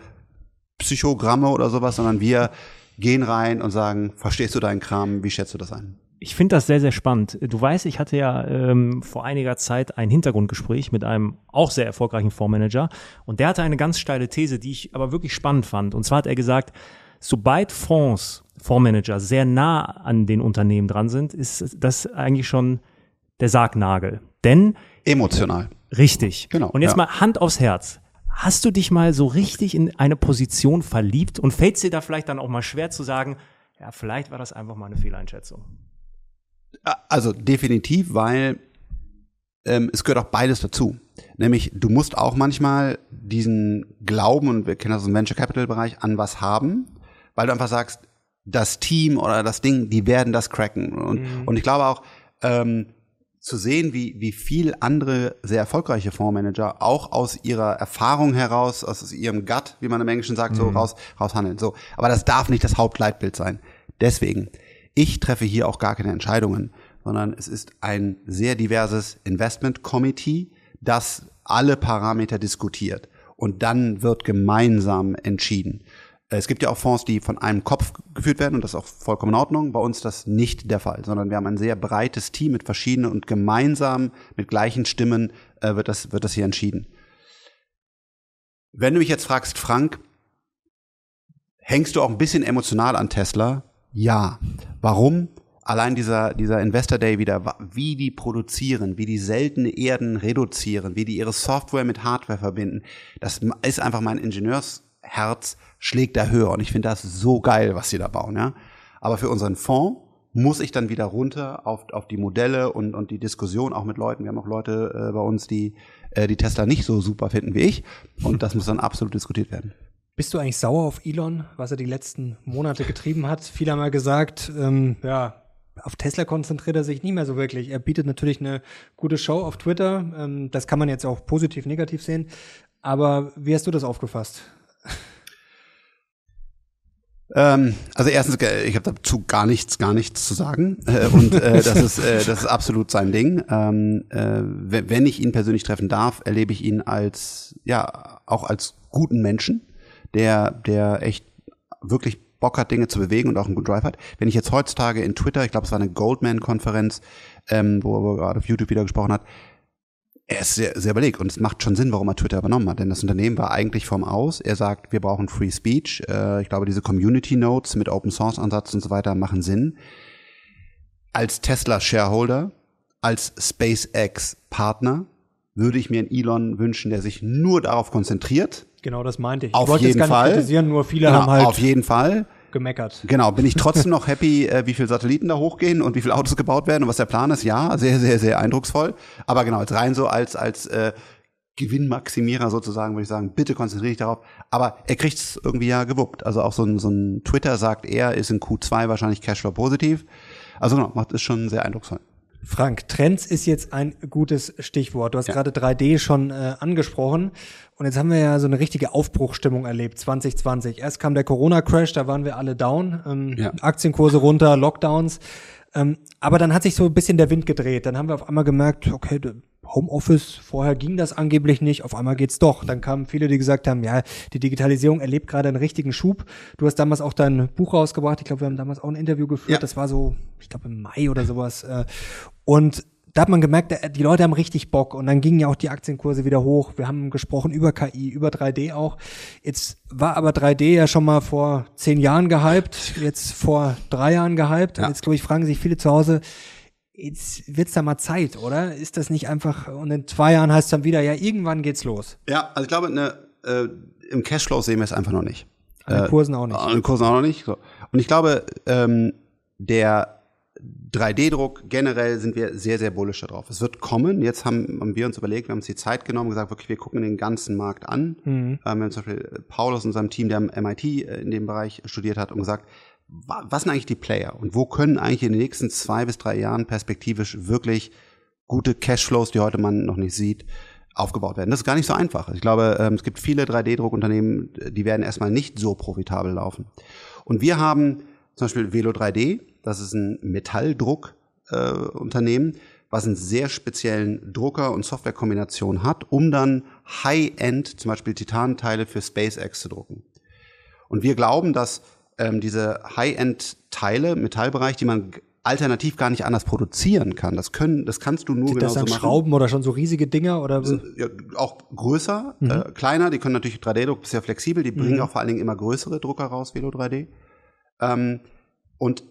Psychogramme oder sowas, sondern wir gehen rein und sagen, verstehst du deinen Kram, wie schätzt du das ein? Ich finde das sehr, sehr spannend. Du weißt, ich hatte ja ähm, vor einiger Zeit ein Hintergrundgespräch mit einem auch sehr erfolgreichen Fondsmanager und der hatte eine ganz steile These, die ich aber wirklich spannend fand. Und zwar hat er gesagt, sobald Fonds, Fondsmanager sehr nah an den Unternehmen dran sind, ist das eigentlich schon der Sargnagel. Denn emotional. Richtig. Genau. Und jetzt ja. mal Hand aufs Herz. Hast du dich mal so richtig in eine Position verliebt und fällt es dir da vielleicht dann auch mal schwer zu sagen, ja, vielleicht war das einfach mal eine Fehleinschätzung? Also definitiv, weil ähm, es gehört auch beides dazu. Nämlich, du musst auch manchmal diesen Glauben, und wir kennen das im Venture Capital Bereich, an was haben, weil du einfach sagst, das Team oder das Ding, die werden das cracken. Und, mhm. und ich glaube auch, ähm, zu sehen, wie, wie viel andere sehr erfolgreiche Fondsmanager auch aus ihrer Erfahrung heraus, aus ihrem Gut, wie man im Englischen sagt, mhm. so raus, raushandeln. So. Aber das darf nicht das Hauptleitbild sein. Deswegen, ich treffe hier auch gar keine Entscheidungen, sondern es ist ein sehr diverses Investment Committee, das alle Parameter diskutiert. Und dann wird gemeinsam entschieden. Es gibt ja auch Fonds, die von einem Kopf geführt werden und das ist auch vollkommen in Ordnung. Bei uns ist das nicht der Fall, sondern wir haben ein sehr breites Team mit verschiedenen und gemeinsam mit gleichen Stimmen äh, wird, das, wird das hier entschieden. Wenn du mich jetzt fragst, Frank, hängst du auch ein bisschen emotional an Tesla? Ja. Warum? Allein dieser, dieser Investor Day wieder, wie die produzieren, wie die seltene Erden reduzieren, wie die ihre Software mit Hardware verbinden, das ist einfach mein Ingenieursherz schlägt da höher. Und ich finde das so geil, was sie da bauen, ja. Aber für unseren Fonds muss ich dann wieder runter auf, auf die Modelle und, und die Diskussion auch mit Leuten. Wir haben auch Leute äh, bei uns, die äh, die Tesla nicht so super finden wie ich. Und das muss dann absolut diskutiert werden. Bist du eigentlich sauer auf Elon, was er die letzten Monate getrieben hat? Viele haben ja gesagt, ähm, ja, auf Tesla konzentriert er sich nicht mehr so wirklich. Er bietet natürlich eine gute Show auf Twitter. Ähm, das kann man jetzt auch positiv, negativ sehen. Aber wie hast du das aufgefasst? Ähm, also erstens, äh, ich habe dazu gar nichts, gar nichts zu sagen äh, und äh, das ist äh, das ist absolut sein Ding. Ähm, äh, wenn ich ihn persönlich treffen darf, erlebe ich ihn als ja auch als guten Menschen der, der echt wirklich Bock hat, Dinge zu bewegen und auch einen guten Drive hat. Wenn ich jetzt heutzutage in Twitter, ich glaube, es war eine Goldman-Konferenz, ähm, wo er gerade auf YouTube wieder gesprochen hat, er ist sehr, sehr überlegt und es macht schon Sinn, warum er Twitter übernommen hat, denn das Unternehmen war eigentlich vom Aus. Er sagt, wir brauchen Free Speech. Äh, ich glaube, diese Community Notes mit Open Source Ansatz und so weiter machen Sinn. Als Tesla Shareholder, als SpaceX Partner würde ich mir einen Elon wünschen, der sich nur darauf konzentriert, Genau, das meinte ich. Auf ich wollte jeden Fall. kritisieren, nur viele genau, haben halt auf jeden Fall gemeckert. Genau, bin ich trotzdem noch happy, äh, wie viele Satelliten da hochgehen und wie viele Autos gebaut werden und was der Plan ist. Ja, sehr, sehr, sehr eindrucksvoll. Aber genau, jetzt rein so als als äh, Gewinnmaximierer sozusagen, würde ich sagen, bitte konzentriere dich darauf. Aber er kriegt es irgendwie ja gewuppt. Also auch so ein, so ein Twitter sagt er, ist in Q2 wahrscheinlich Cashflow positiv. Also genau, macht ist schon sehr eindrucksvoll. Frank, Trends ist jetzt ein gutes Stichwort. Du hast ja. gerade 3D schon äh, angesprochen. Und jetzt haben wir ja so eine richtige Aufbruchstimmung erlebt, 2020. Erst kam der Corona-Crash, da waren wir alle down, ähm, ja. Aktienkurse runter, Lockdowns. Ähm, aber dann hat sich so ein bisschen der Wind gedreht. Dann haben wir auf einmal gemerkt, okay, Homeoffice, vorher ging das angeblich nicht, auf einmal geht's doch. Dann kamen viele, die gesagt haben, ja, die Digitalisierung erlebt gerade einen richtigen Schub. Du hast damals auch dein Buch rausgebracht. Ich glaube, wir haben damals auch ein Interview geführt. Ja. Das war so, ich glaube, im Mai oder sowas. Äh, und da hat man gemerkt, die Leute haben richtig Bock und dann gingen ja auch die Aktienkurse wieder hoch. Wir haben gesprochen über KI, über 3D auch. Jetzt war aber 3D ja schon mal vor zehn Jahren gehypt, jetzt vor drei Jahren gehypt. Ja. Und jetzt, glaube ich, fragen sich viele zu Hause, jetzt wird's da mal Zeit, oder? Ist das nicht einfach, und in zwei Jahren heißt es dann wieder, ja, irgendwann geht's los. Ja, also ich glaube, ne, äh, im Cashflow sehen wir es einfach noch nicht. An den äh, Kursen auch nicht. An den Kursen auch noch nicht. So. Und ich glaube, ähm, der 3D-Druck generell sind wir sehr, sehr bullish darauf. Es wird kommen. Jetzt haben, haben wir uns überlegt, wir haben uns die Zeit genommen, gesagt, wirklich, wir gucken den ganzen Markt an. Mhm. Ähm, wir haben zum Beispiel Paulus in seinem Team, der am MIT äh, in dem Bereich studiert hat und gesagt, was sind eigentlich die Player und wo können eigentlich in den nächsten zwei bis drei Jahren perspektivisch wirklich gute Cashflows, die heute man noch nicht sieht, aufgebaut werden. Das ist gar nicht so einfach. Ich glaube, ähm, es gibt viele 3D-Druckunternehmen, die werden erstmal nicht so profitabel laufen. Und wir haben zum Beispiel Velo 3D, das ist ein Metalldruckunternehmen, äh, was einen sehr speziellen Drucker- und Softwarekombination hat, um dann High-End, zum Beispiel Titanteile für SpaceX zu drucken. Und wir glauben, dass ähm, diese High-End-Teile, Metallbereich, die man alternativ gar nicht anders produzieren kann. Das können, das kannst du nur Sind das dann machen. Schrauben oder schon so riesige Dinger oder so? Ja, auch größer, mhm. äh, kleiner. Die können natürlich 3D-Druck sehr flexibel. Die mhm. bringen auch vor allen Dingen immer größere Drucker raus, Velo 3D. Ähm, und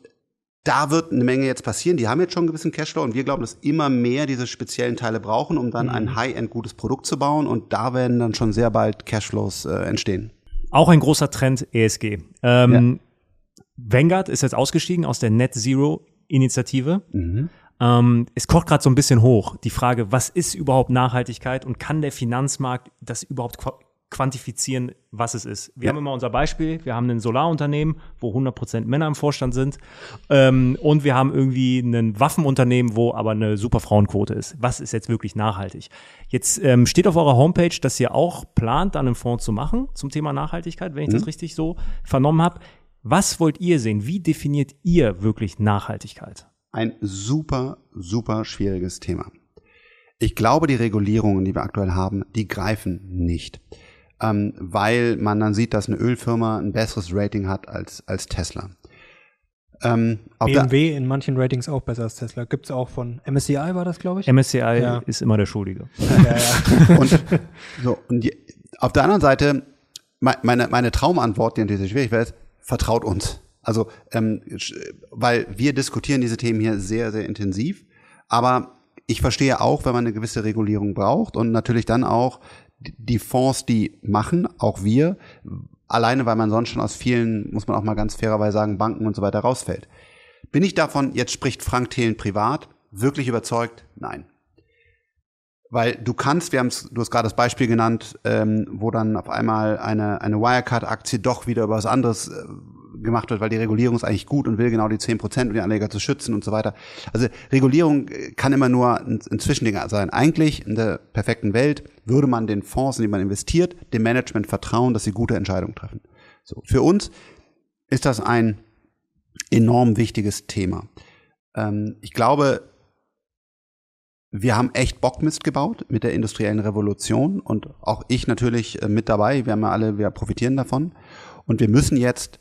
da wird eine Menge jetzt passieren. Die haben jetzt schon einen gewissen Cashflow und wir glauben, dass immer mehr diese speziellen Teile brauchen, um dann mhm. ein High-End gutes Produkt zu bauen. Und da werden dann schon sehr bald Cashflows äh, entstehen. Auch ein großer Trend ESG. Ähm, ja. Vanguard ist jetzt ausgestiegen aus der Net Zero Initiative. Mhm. Ähm, es kocht gerade so ein bisschen hoch, die Frage, was ist überhaupt Nachhaltigkeit und kann der Finanzmarkt das überhaupt quantifizieren, was es ist. Wir ja. haben immer unser Beispiel, wir haben ein Solarunternehmen, wo 100% Männer im Vorstand sind ähm, und wir haben irgendwie ein Waffenunternehmen, wo aber eine super Frauenquote ist. Was ist jetzt wirklich nachhaltig? Jetzt ähm, steht auf eurer Homepage, dass ihr auch plant, dann einen Fonds zu machen zum Thema Nachhaltigkeit, wenn ich mhm. das richtig so vernommen habe. Was wollt ihr sehen? Wie definiert ihr wirklich Nachhaltigkeit? Ein super, super schwieriges Thema. Ich glaube, die Regulierungen, die wir aktuell haben, die greifen nicht ähm, weil man dann sieht, dass eine Ölfirma ein besseres Rating hat als, als Tesla. Ähm, BMW in manchen Ratings auch besser als Tesla. Gibt es auch von MSCI war das, glaube ich? MSCI ja. ist immer der Schuldige. Ja, ja. und, so, und die, auf der anderen Seite, meine, meine Traumantwort, die natürlich schwierig wäre, ist, vertraut uns. Also, ähm, weil wir diskutieren diese Themen hier sehr, sehr intensiv. Aber ich verstehe auch, wenn man eine gewisse Regulierung braucht und natürlich dann auch die Fonds, die machen, auch wir, alleine weil man sonst schon aus vielen, muss man auch mal ganz fairerweise sagen, Banken und so weiter rausfällt. Bin ich davon, jetzt spricht Frank Thelen privat, wirklich überzeugt? Nein. Weil du kannst, wir haben du hast gerade das Beispiel genannt, ähm, wo dann auf einmal eine, eine Wirecard-Aktie doch wieder über was anderes äh, gemacht wird, weil die Regulierung ist eigentlich gut und will genau die 10 Prozent, um die Anleger zu schützen und so weiter. Also Regulierung äh, kann immer nur ein, ein Zwischending sein. Eigentlich in der perfekten Welt würde man den Fonds, in die man investiert, dem Management vertrauen, dass sie gute Entscheidungen treffen. So, für uns ist das ein enorm wichtiges Thema. Ähm, ich glaube, wir haben echt Bockmist gebaut mit der industriellen Revolution und auch ich natürlich äh, mit dabei. Wir haben ja alle, wir profitieren davon. Und wir müssen jetzt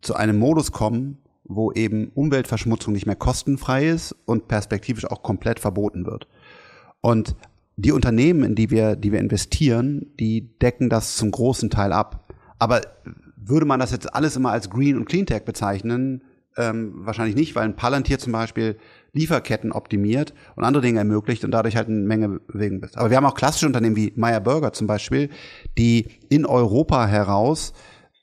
zu einem Modus kommen, wo eben Umweltverschmutzung nicht mehr kostenfrei ist und perspektivisch auch komplett verboten wird. Und die Unternehmen, in die wir, die wir investieren, die decken das zum großen Teil ab. Aber würde man das jetzt alles immer als Green und Cleantech bezeichnen? Ähm, wahrscheinlich nicht, weil ein Palantir zum Beispiel Lieferketten optimiert und andere Dinge ermöglicht und dadurch halt eine Menge Bewegung bist. Aber wir haben auch klassische Unternehmen wie Meyer Burger zum Beispiel, die in Europa heraus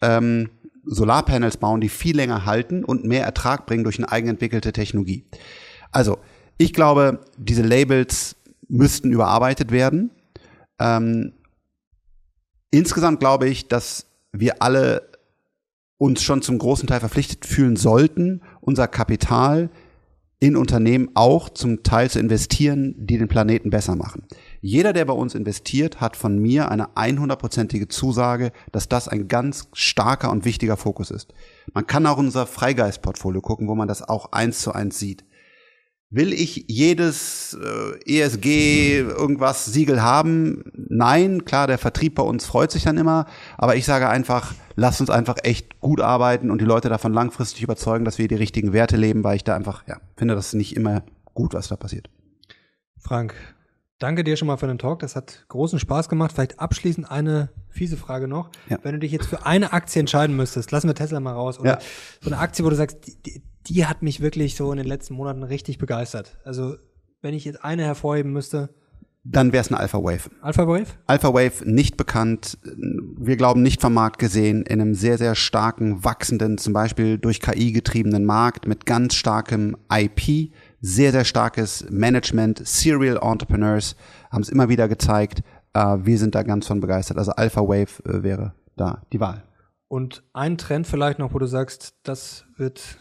ähm, Solarpanels bauen, die viel länger halten und mehr Ertrag bringen durch eine eigenentwickelte Technologie. Also, ich glaube, diese Labels müssten überarbeitet werden. Ähm, insgesamt glaube ich, dass wir alle uns schon zum großen Teil verpflichtet fühlen sollten, unser Kapital in Unternehmen auch zum Teil zu investieren, die den Planeten besser machen. Jeder, der bei uns investiert, hat von mir eine 100%ige Zusage, dass das ein ganz starker und wichtiger Fokus ist. Man kann auch unser Freigeist-Portfolio gucken, wo man das auch eins zu eins sieht. Will ich jedes äh, ESG irgendwas Siegel haben? Nein, klar, der Vertrieb bei uns freut sich dann immer, aber ich sage einfach, lasst uns einfach echt gut arbeiten und die Leute davon langfristig überzeugen, dass wir die richtigen Werte leben, weil ich da einfach, ja, finde das nicht immer gut, was da passiert. Frank, danke dir schon mal für den Talk. Das hat großen Spaß gemacht. Vielleicht abschließend eine fiese Frage noch. Ja. Wenn du dich jetzt für eine Aktie entscheiden müsstest, lassen wir Tesla mal raus, oder ja. so eine Aktie, wo du sagst, die, die hat mich wirklich so in den letzten Monaten richtig begeistert. Also, wenn ich jetzt eine hervorheben müsste. Dann wäre es eine Alpha Wave. Alpha Wave? Alpha Wave nicht bekannt. Wir glauben nicht vom Markt gesehen in einem sehr, sehr starken, wachsenden, zum Beispiel durch KI getriebenen Markt mit ganz starkem IP, sehr, sehr starkes Management, Serial Entrepreneurs haben es immer wieder gezeigt. Äh, wir sind da ganz von begeistert. Also Alpha Wave äh, wäre da die Wahl. Und ein Trend vielleicht noch, wo du sagst, das wird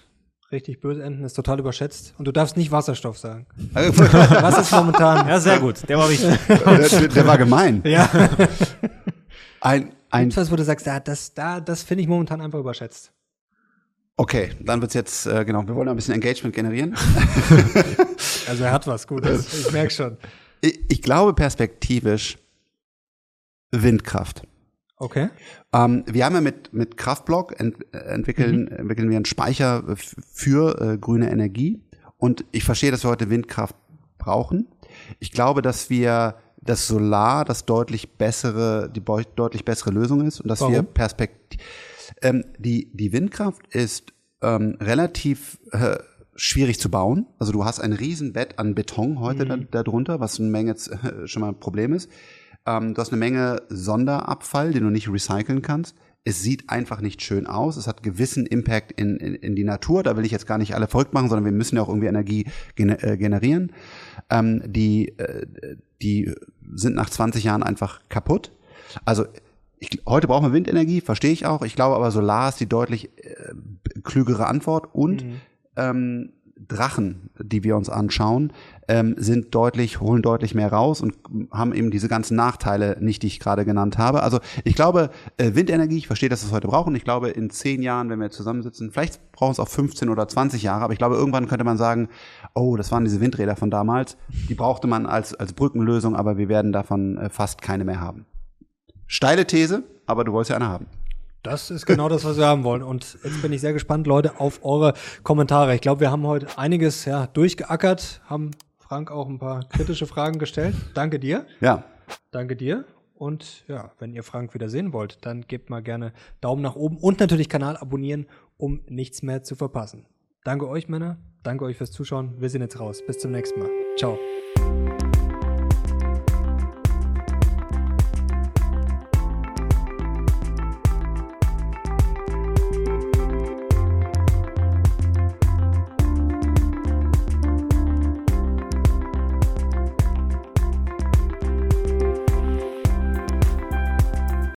richtig böse enden, ist total überschätzt. Und du darfst nicht Wasserstoff sagen. Was ist momentan? Ja, sehr gut. Der war wichtig. der, der, war gemein. Ja. Ein, ein Gibt's was, wo du sagst, ja, das, da, das finde ich momentan einfach überschätzt. Okay, dann wird's jetzt, äh, genau, wir wollen ein bisschen Engagement generieren. also er hat was Gutes, ich merke schon. Ich, ich glaube perspektivisch Windkraft. Okay. Ähm, wir haben ja mit, mit Kraftblock ent, entwickeln, mhm. entwickeln wir einen Speicher für äh, grüne Energie. Und ich verstehe, dass wir heute Windkraft brauchen. Ich glaube, dass wir das Solar das deutlich bessere, die deutlich bessere Lösung ist und dass Warum? wir Perspektiv, ähm, die, die Windkraft ist ähm, relativ äh, schwierig zu bauen. Also du hast ein Riesenbett an Beton heute mhm. da, darunter, was eine Menge äh, schon mal ein Problem ist. Ähm, du hast eine Menge Sonderabfall, den du nicht recyceln kannst. Es sieht einfach nicht schön aus. Es hat gewissen Impact in, in, in die Natur. Da will ich jetzt gar nicht alle verrückt machen, sondern wir müssen ja auch irgendwie Energie gener äh, generieren. Ähm, die, äh, die sind nach 20 Jahren einfach kaputt. Also ich, heute brauchen wir Windenergie, verstehe ich auch. Ich glaube aber Solar ist die deutlich äh, klügere Antwort und mhm. ähm, Drachen, die wir uns anschauen, ähm, sind deutlich, holen deutlich mehr raus und haben eben diese ganzen Nachteile nicht, die ich gerade genannt habe. Also ich glaube, äh, Windenergie, ich verstehe, dass wir es heute brauchen. Ich glaube, in zehn Jahren, wenn wir zusammensitzen, vielleicht brauchen es auch 15 oder 20 Jahre, aber ich glaube, irgendwann könnte man sagen, oh, das waren diese Windräder von damals. Die brauchte man als, als Brückenlösung, aber wir werden davon äh, fast keine mehr haben. Steile These, aber du wolltest ja eine haben. Das ist genau das, was wir haben wollen. Und jetzt bin ich sehr gespannt, Leute, auf eure Kommentare. Ich glaube, wir haben heute einiges ja, durchgeackert, haben Frank auch ein paar kritische Fragen gestellt. Danke dir. Ja. Danke dir. Und ja, wenn ihr Frank wieder sehen wollt, dann gebt mal gerne Daumen nach oben und natürlich Kanal abonnieren, um nichts mehr zu verpassen. Danke euch, Männer. Danke euch fürs Zuschauen. Wir sind jetzt raus. Bis zum nächsten Mal. Ciao.